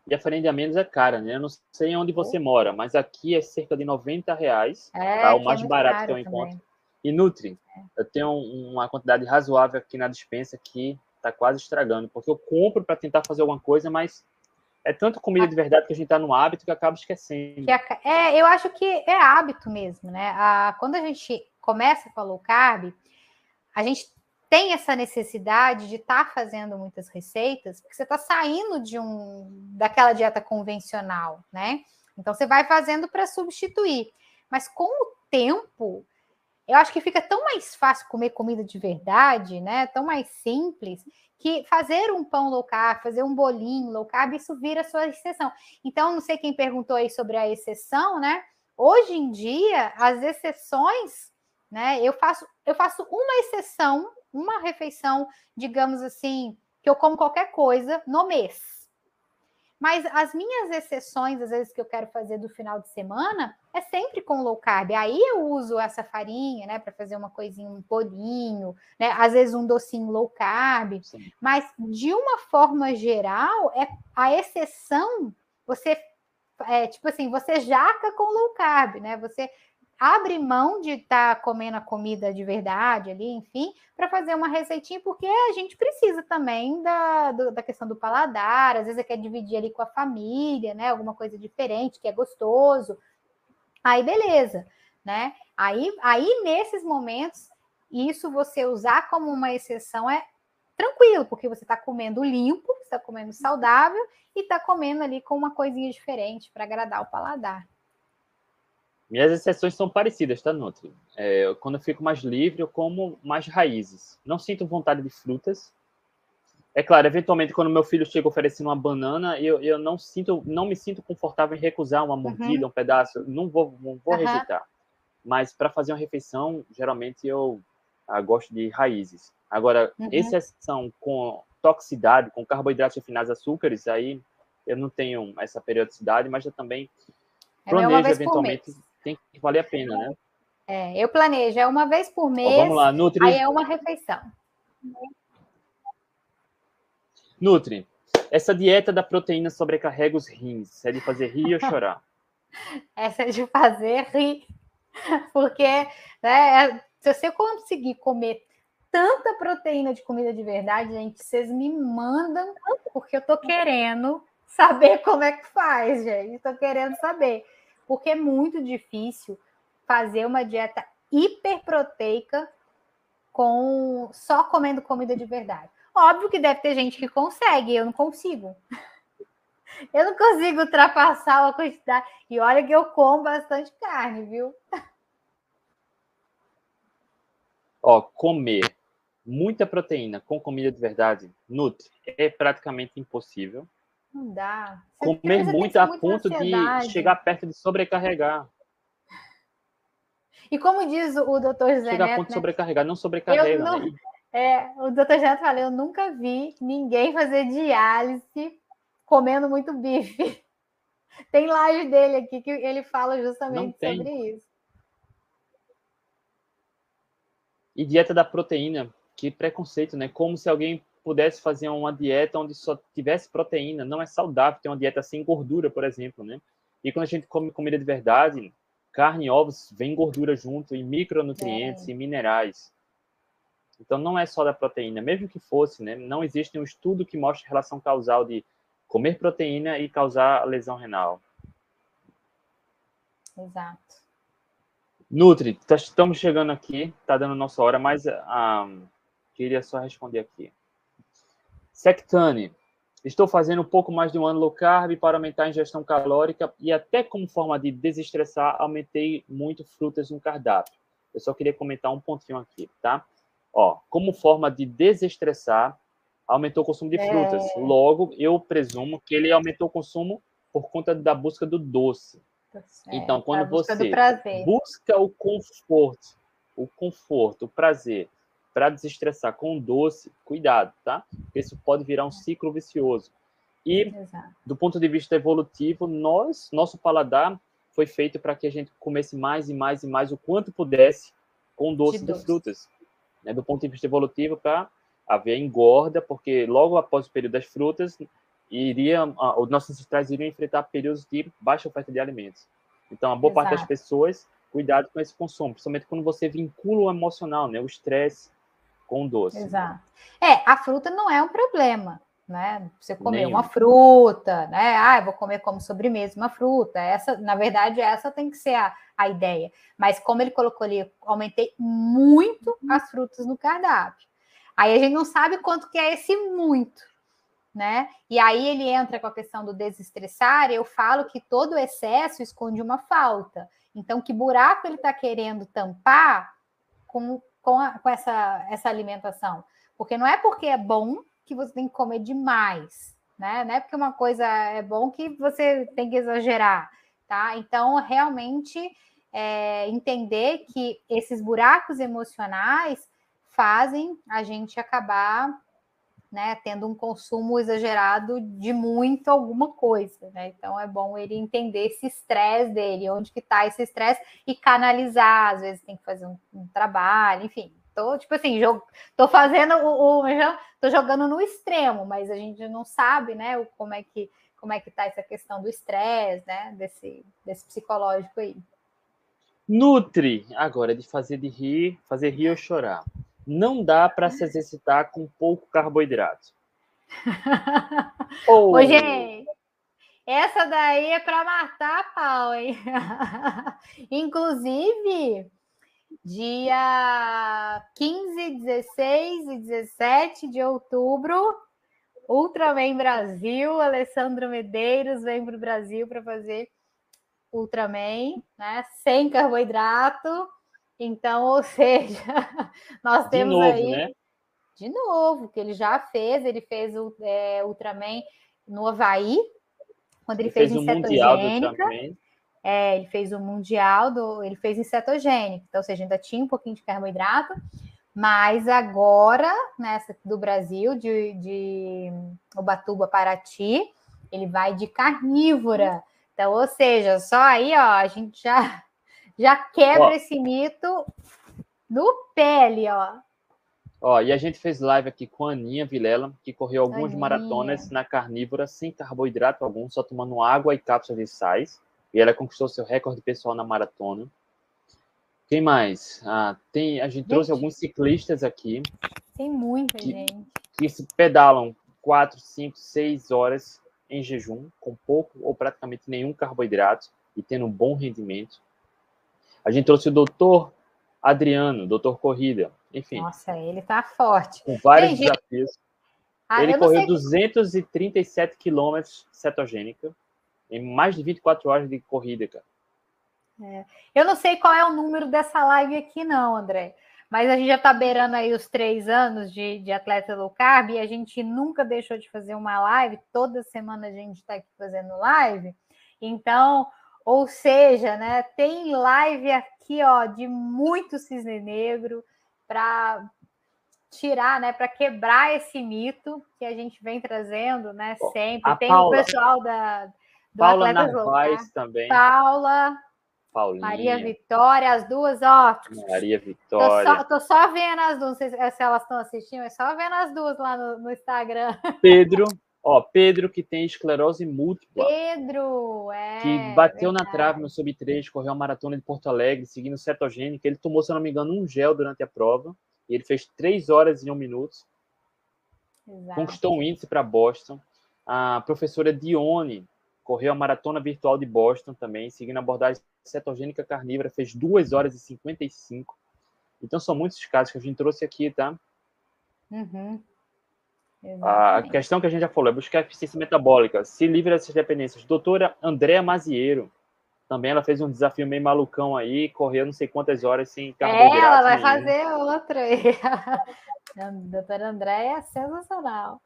E a farinha de amêndoas é cara, né? Eu não sei onde você mora, mas aqui é cerca de 90 reais. É, tá? o mais é barato que eu encontro. E Nutri, é. eu tenho uma quantidade razoável aqui na dispensa que está quase estragando, porque eu compro para tentar fazer alguma coisa, mas é tanto comida de verdade que a gente está no hábito que acaba esquecendo. É, eu acho que é hábito mesmo, né? A, quando a gente começa com a low carb, a gente tem essa necessidade de estar tá fazendo muitas receitas, porque você está saindo de um daquela dieta convencional, né? Então você vai fazendo para substituir. Mas com o tempo, eu acho que fica tão mais fácil comer comida de verdade, né? Tão mais simples que fazer um pão low carb, fazer um bolinho low carb, isso vira sua exceção. Então, não sei quem perguntou aí sobre a exceção, né? Hoje em dia, as exceções, né? Eu faço, eu faço uma exceção, uma refeição, digamos assim, que eu como qualquer coisa no mês. Mas as minhas exceções, às vezes, que eu quero fazer do final de semana, é sempre com low carb. Aí eu uso essa farinha, né, para fazer uma coisinha, um bolinho, né, às vezes um docinho low carb. Sim. Mas, de uma forma geral, é a exceção, você, é, tipo assim, você jaca com low carb, né? Você abre mão de estar tá comendo a comida de verdade ali, enfim, para fazer uma receitinha, porque a gente precisa também da, do, da questão do paladar, às vezes você quer dividir ali com a família, né? Alguma coisa diferente, que é gostoso. Aí, beleza, né? Aí, aí nesses momentos, isso você usar como uma exceção é tranquilo, porque você está comendo limpo, está comendo saudável e está comendo ali com uma coisinha diferente para agradar o paladar. Minhas exceções são parecidas, tá, Nutri? É, quando eu fico mais livre, eu como mais raízes. Não sinto vontade de frutas. É claro, eventualmente, quando meu filho chega oferecendo uma banana, eu, eu não sinto, não me sinto confortável em recusar uma mordida, uhum. um pedaço. Não vou, não vou uhum. rejeitar. Mas para fazer uma refeição, geralmente eu ah, gosto de raízes. Agora, uhum. exceção com toxicidade, com carboidratos refinados, açúcares, aí eu não tenho essa periodicidade, mas eu também é planejo eventualmente tem que valer a pena, né? É, eu planejo, é uma vez por mês. Ó, vamos lá, Nutri. Aí é uma refeição. Nutri, essa dieta da proteína sobrecarrega os rins. É de fazer rir ou chorar? essa é de fazer rir. Porque né, se você conseguir comer tanta proteína de comida de verdade, gente, vocês me mandam, porque eu tô querendo saber como é que faz, gente. Estou querendo saber porque é muito difícil fazer uma dieta hiperproteica com só comendo comida de verdade. Óbvio que deve ter gente que consegue, eu não consigo. Eu não consigo ultrapassar a quantidade. E olha que eu como bastante carne, viu? Ó, comer muita proteína com comida de verdade, nutre, é praticamente impossível. Não dá. Você Comer muito a ponto ansiedade. de chegar perto de sobrecarregar. E como diz o doutor Zé Chegar a ponto de né? sobrecarregar, não sobrecarrega. Não, né? é, o doutor Zé fala, eu nunca vi ninguém fazer diálise comendo muito bife. Tem live dele aqui que ele fala justamente sobre isso. E dieta da proteína, que preconceito, né? Como se alguém pudesse fazer uma dieta onde só tivesse proteína. Não é saudável ter uma dieta sem gordura, por exemplo, né? E quando a gente come comida de verdade, carne e ovos, vem gordura junto, e micronutrientes é. e minerais. Então não é só da proteína, mesmo que fosse, né? Não existe um estudo que mostre relação causal de comer proteína e causar lesão renal. Exato. Nutri, tá, estamos chegando aqui, tá dando nossa hora, mas ah, queria só responder aqui. Sectane. Estou fazendo um pouco mais de um ano low carb para aumentar a ingestão calórica e até como forma de desestressar, aumentei muito frutas no cardápio. Eu só queria comentar um pontinho aqui, tá? Ó, como forma de desestressar, aumentou o consumo de é. frutas. Logo, eu presumo que ele aumentou o consumo por conta da busca do doce. É, então, quando você busca o conforto, o conforto, o prazer, para desestressar com doce, cuidado, tá? Isso pode virar um ciclo vicioso. E Exato. do ponto de vista evolutivo, nós, nosso paladar foi feito para que a gente comesse mais e mais e mais o quanto pudesse com doce de, doce. frutas. Né? Do ponto de vista evolutivo, para haver engorda, porque logo após o período das frutas, iria, os nossos ancestrais iriam enfrentar períodos de baixa oferta de alimentos. Então, a boa Exato. parte das pessoas, cuidado com esse consumo, principalmente quando você vincula o emocional, né? o estresse com doce. Exato. É, a fruta não é um problema né? Você comer Nenhum. uma fruta, né? Ah, eu vou comer como sobremesa uma fruta. Essa, na verdade, essa tem que ser a, a ideia. Mas como ele colocou ali, aumentei muito as frutas no cardápio. Aí a gente não sabe quanto que é esse muito, né? E aí ele entra com a questão do desestressar. Eu falo que todo excesso esconde uma falta. Então, que buraco ele está querendo tampar com, com, a, com essa, essa alimentação? Porque não é porque é bom que você tem que comer demais, né? Não é porque uma coisa é bom que você tem que exagerar, tá? Então, realmente, é, entender que esses buracos emocionais fazem a gente acabar né, tendo um consumo exagerado de muito alguma coisa, né? Então é bom ele entender esse estresse dele, onde que está esse estresse e canalizar, às vezes tem que fazer um, um trabalho, enfim, Tô, tipo assim, jogo, tô fazendo o, o tô jogando no extremo, mas a gente não sabe, né, o, como é que como é que tá essa questão do estresse, né, desse, desse psicológico aí. Nutre, agora de fazer de rir, fazer rir ou chorar. Não dá para se exercitar com pouco carboidrato. oh. Ô, gente, essa daí é para matar a pau, hein? Inclusive, dia 15, 16 e 17 de outubro, Ultraman Brasil, Alessandro Medeiros vem para o Brasil para fazer Ultraman, né? Sem carboidrato. Então, ou seja, nós temos novo, aí. Né? De novo, que ele já fez, ele fez o é, Ultraman no Havaí, quando ele, ele fez, fez em cetogênica. É, ele fez o mundial do, ele fez em cetogênico, então, ou seja, ainda tinha um pouquinho de carboidrato, mas agora, nessa do Brasil, de, de Ubatuba, Paraty, ele vai de carnívora. Então, ou seja, só aí, ó, a gente já, já quebra ó, esse mito no pele, ó. Ó, e a gente fez live aqui com a Aninha Vilela, que correu algumas Aninha. maratonas na carnívora, sem carboidrato algum, só tomando água e cápsulas de sais. E ela conquistou seu recorde pessoal na maratona. Quem mais? Ah, tem, a gente, gente trouxe alguns ciclistas aqui. Tem muita que, gente. Que se pedalam 4, 5, 6 horas em jejum, com pouco ou praticamente nenhum carboidrato e tendo um bom rendimento. A gente trouxe o doutor Adriano, doutor Corrida, enfim. Nossa, ele tá forte. Com vários Tem desafios. Gente... Ah, ele correu 237 quilômetros cetogênica em mais de 24 horas de corrida, cara. É. Eu não sei qual é o número dessa live aqui, não, André. Mas a gente já está beirando aí os três anos de, de atleta low carb e a gente nunca deixou de fazer uma live. Toda semana a gente está aqui fazendo live. Então, ou seja, né, tem live aqui, ó, de muito cisne negro para tirar, né, para quebrar esse mito que a gente vem trazendo, né, sempre. Tem Paula, o pessoal da Paula Narvaez também. Paula. Paulinha. Maria Vitória, as duas, ó. Maria Vitória. Tô só, tô só vendo as duas, não sei se elas estão assistindo, é só vendo as duas lá no, no Instagram. Pedro, ó, Pedro que tem esclerose múltipla. Pedro, é. Que bateu verdade. na trave no sub 3, correu a maratona de Porto Alegre, seguindo cetogênica. Ele tomou, se eu não me engano, um gel durante a prova. E ele fez 3 horas e 1 minuto. Exato. Conquistou um índice para Boston. A professora Dione, correu a maratona virtual de Boston também, seguindo a abordagem cetogênica carnívora, fez 2 horas e 55. Então são muitos casos que a gente trouxe aqui, tá? Uhum. A questão que a gente já falou é buscar eficiência metabólica, se livre dessas dependências. Doutora Andréa Maziero, também ela fez um desafio meio malucão aí, correu não sei quantas horas sem carboidrato. É, ela vai fazer outra aí. doutora Andréa é sensacional.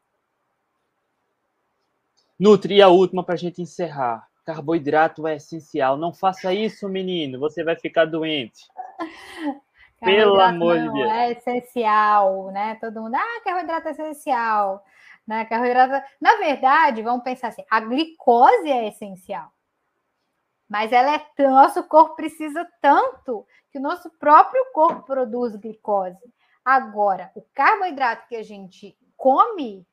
Nutri, a última para a gente encerrar. Carboidrato é essencial. Não faça isso, menino. Você vai ficar doente. Pelo amor de Deus. É essencial, né? Todo mundo, ah, carboidrato é essencial. Né? Carboidrato... Na verdade, vamos pensar assim: a glicose é essencial. mas ela é nosso corpo precisa tanto que o nosso próprio corpo produz glicose. Agora, o carboidrato que a gente come,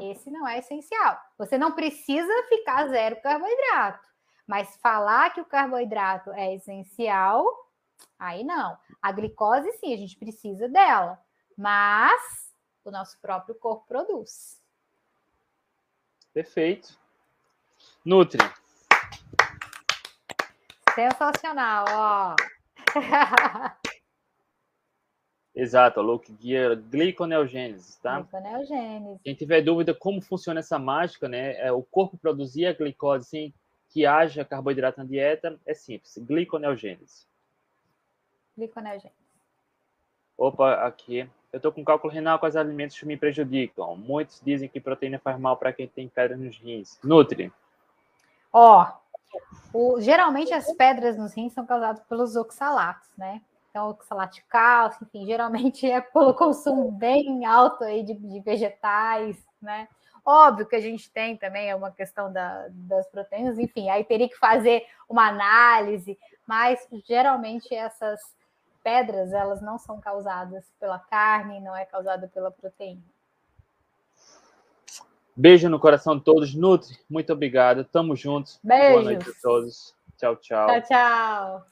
esse não é essencial. Você não precisa ficar zero carboidrato, mas falar que o carboidrato é essencial, aí não. A glicose, sim, a gente precisa dela, mas o nosso próprio corpo produz. Perfeito. Nutri. Sensacional, ó. Exato, a Low Gear gliconeogênese, tá? Gliconeogênese. Quem tiver dúvida como funciona essa mágica, né? É o corpo produzir a glicose sem que haja carboidrato na dieta, é simples, gliconeogênese. Gliconeogênese. Opa, aqui. Eu tô com cálculo renal, quais alimentos me prejudicam? Muitos dizem que proteína faz mal para quem tem pedra nos rins. Nutri. Ó, o, geralmente as pedras nos rins são causadas pelos oxalatos, né? Então, oxalato de cálcio, enfim, geralmente é pelo consumo bem alto aí de, de vegetais, né? Óbvio que a gente tem também é uma questão da, das proteínas, enfim, aí teria que fazer uma análise, mas geralmente essas pedras, elas não são causadas pela carne, não é causada pela proteína. Beijo no coração de todos. Nutri, muito obrigado. Tamo juntos. Beijo. Boa noite a todos. Tchau, tchau. Tchau, tchau.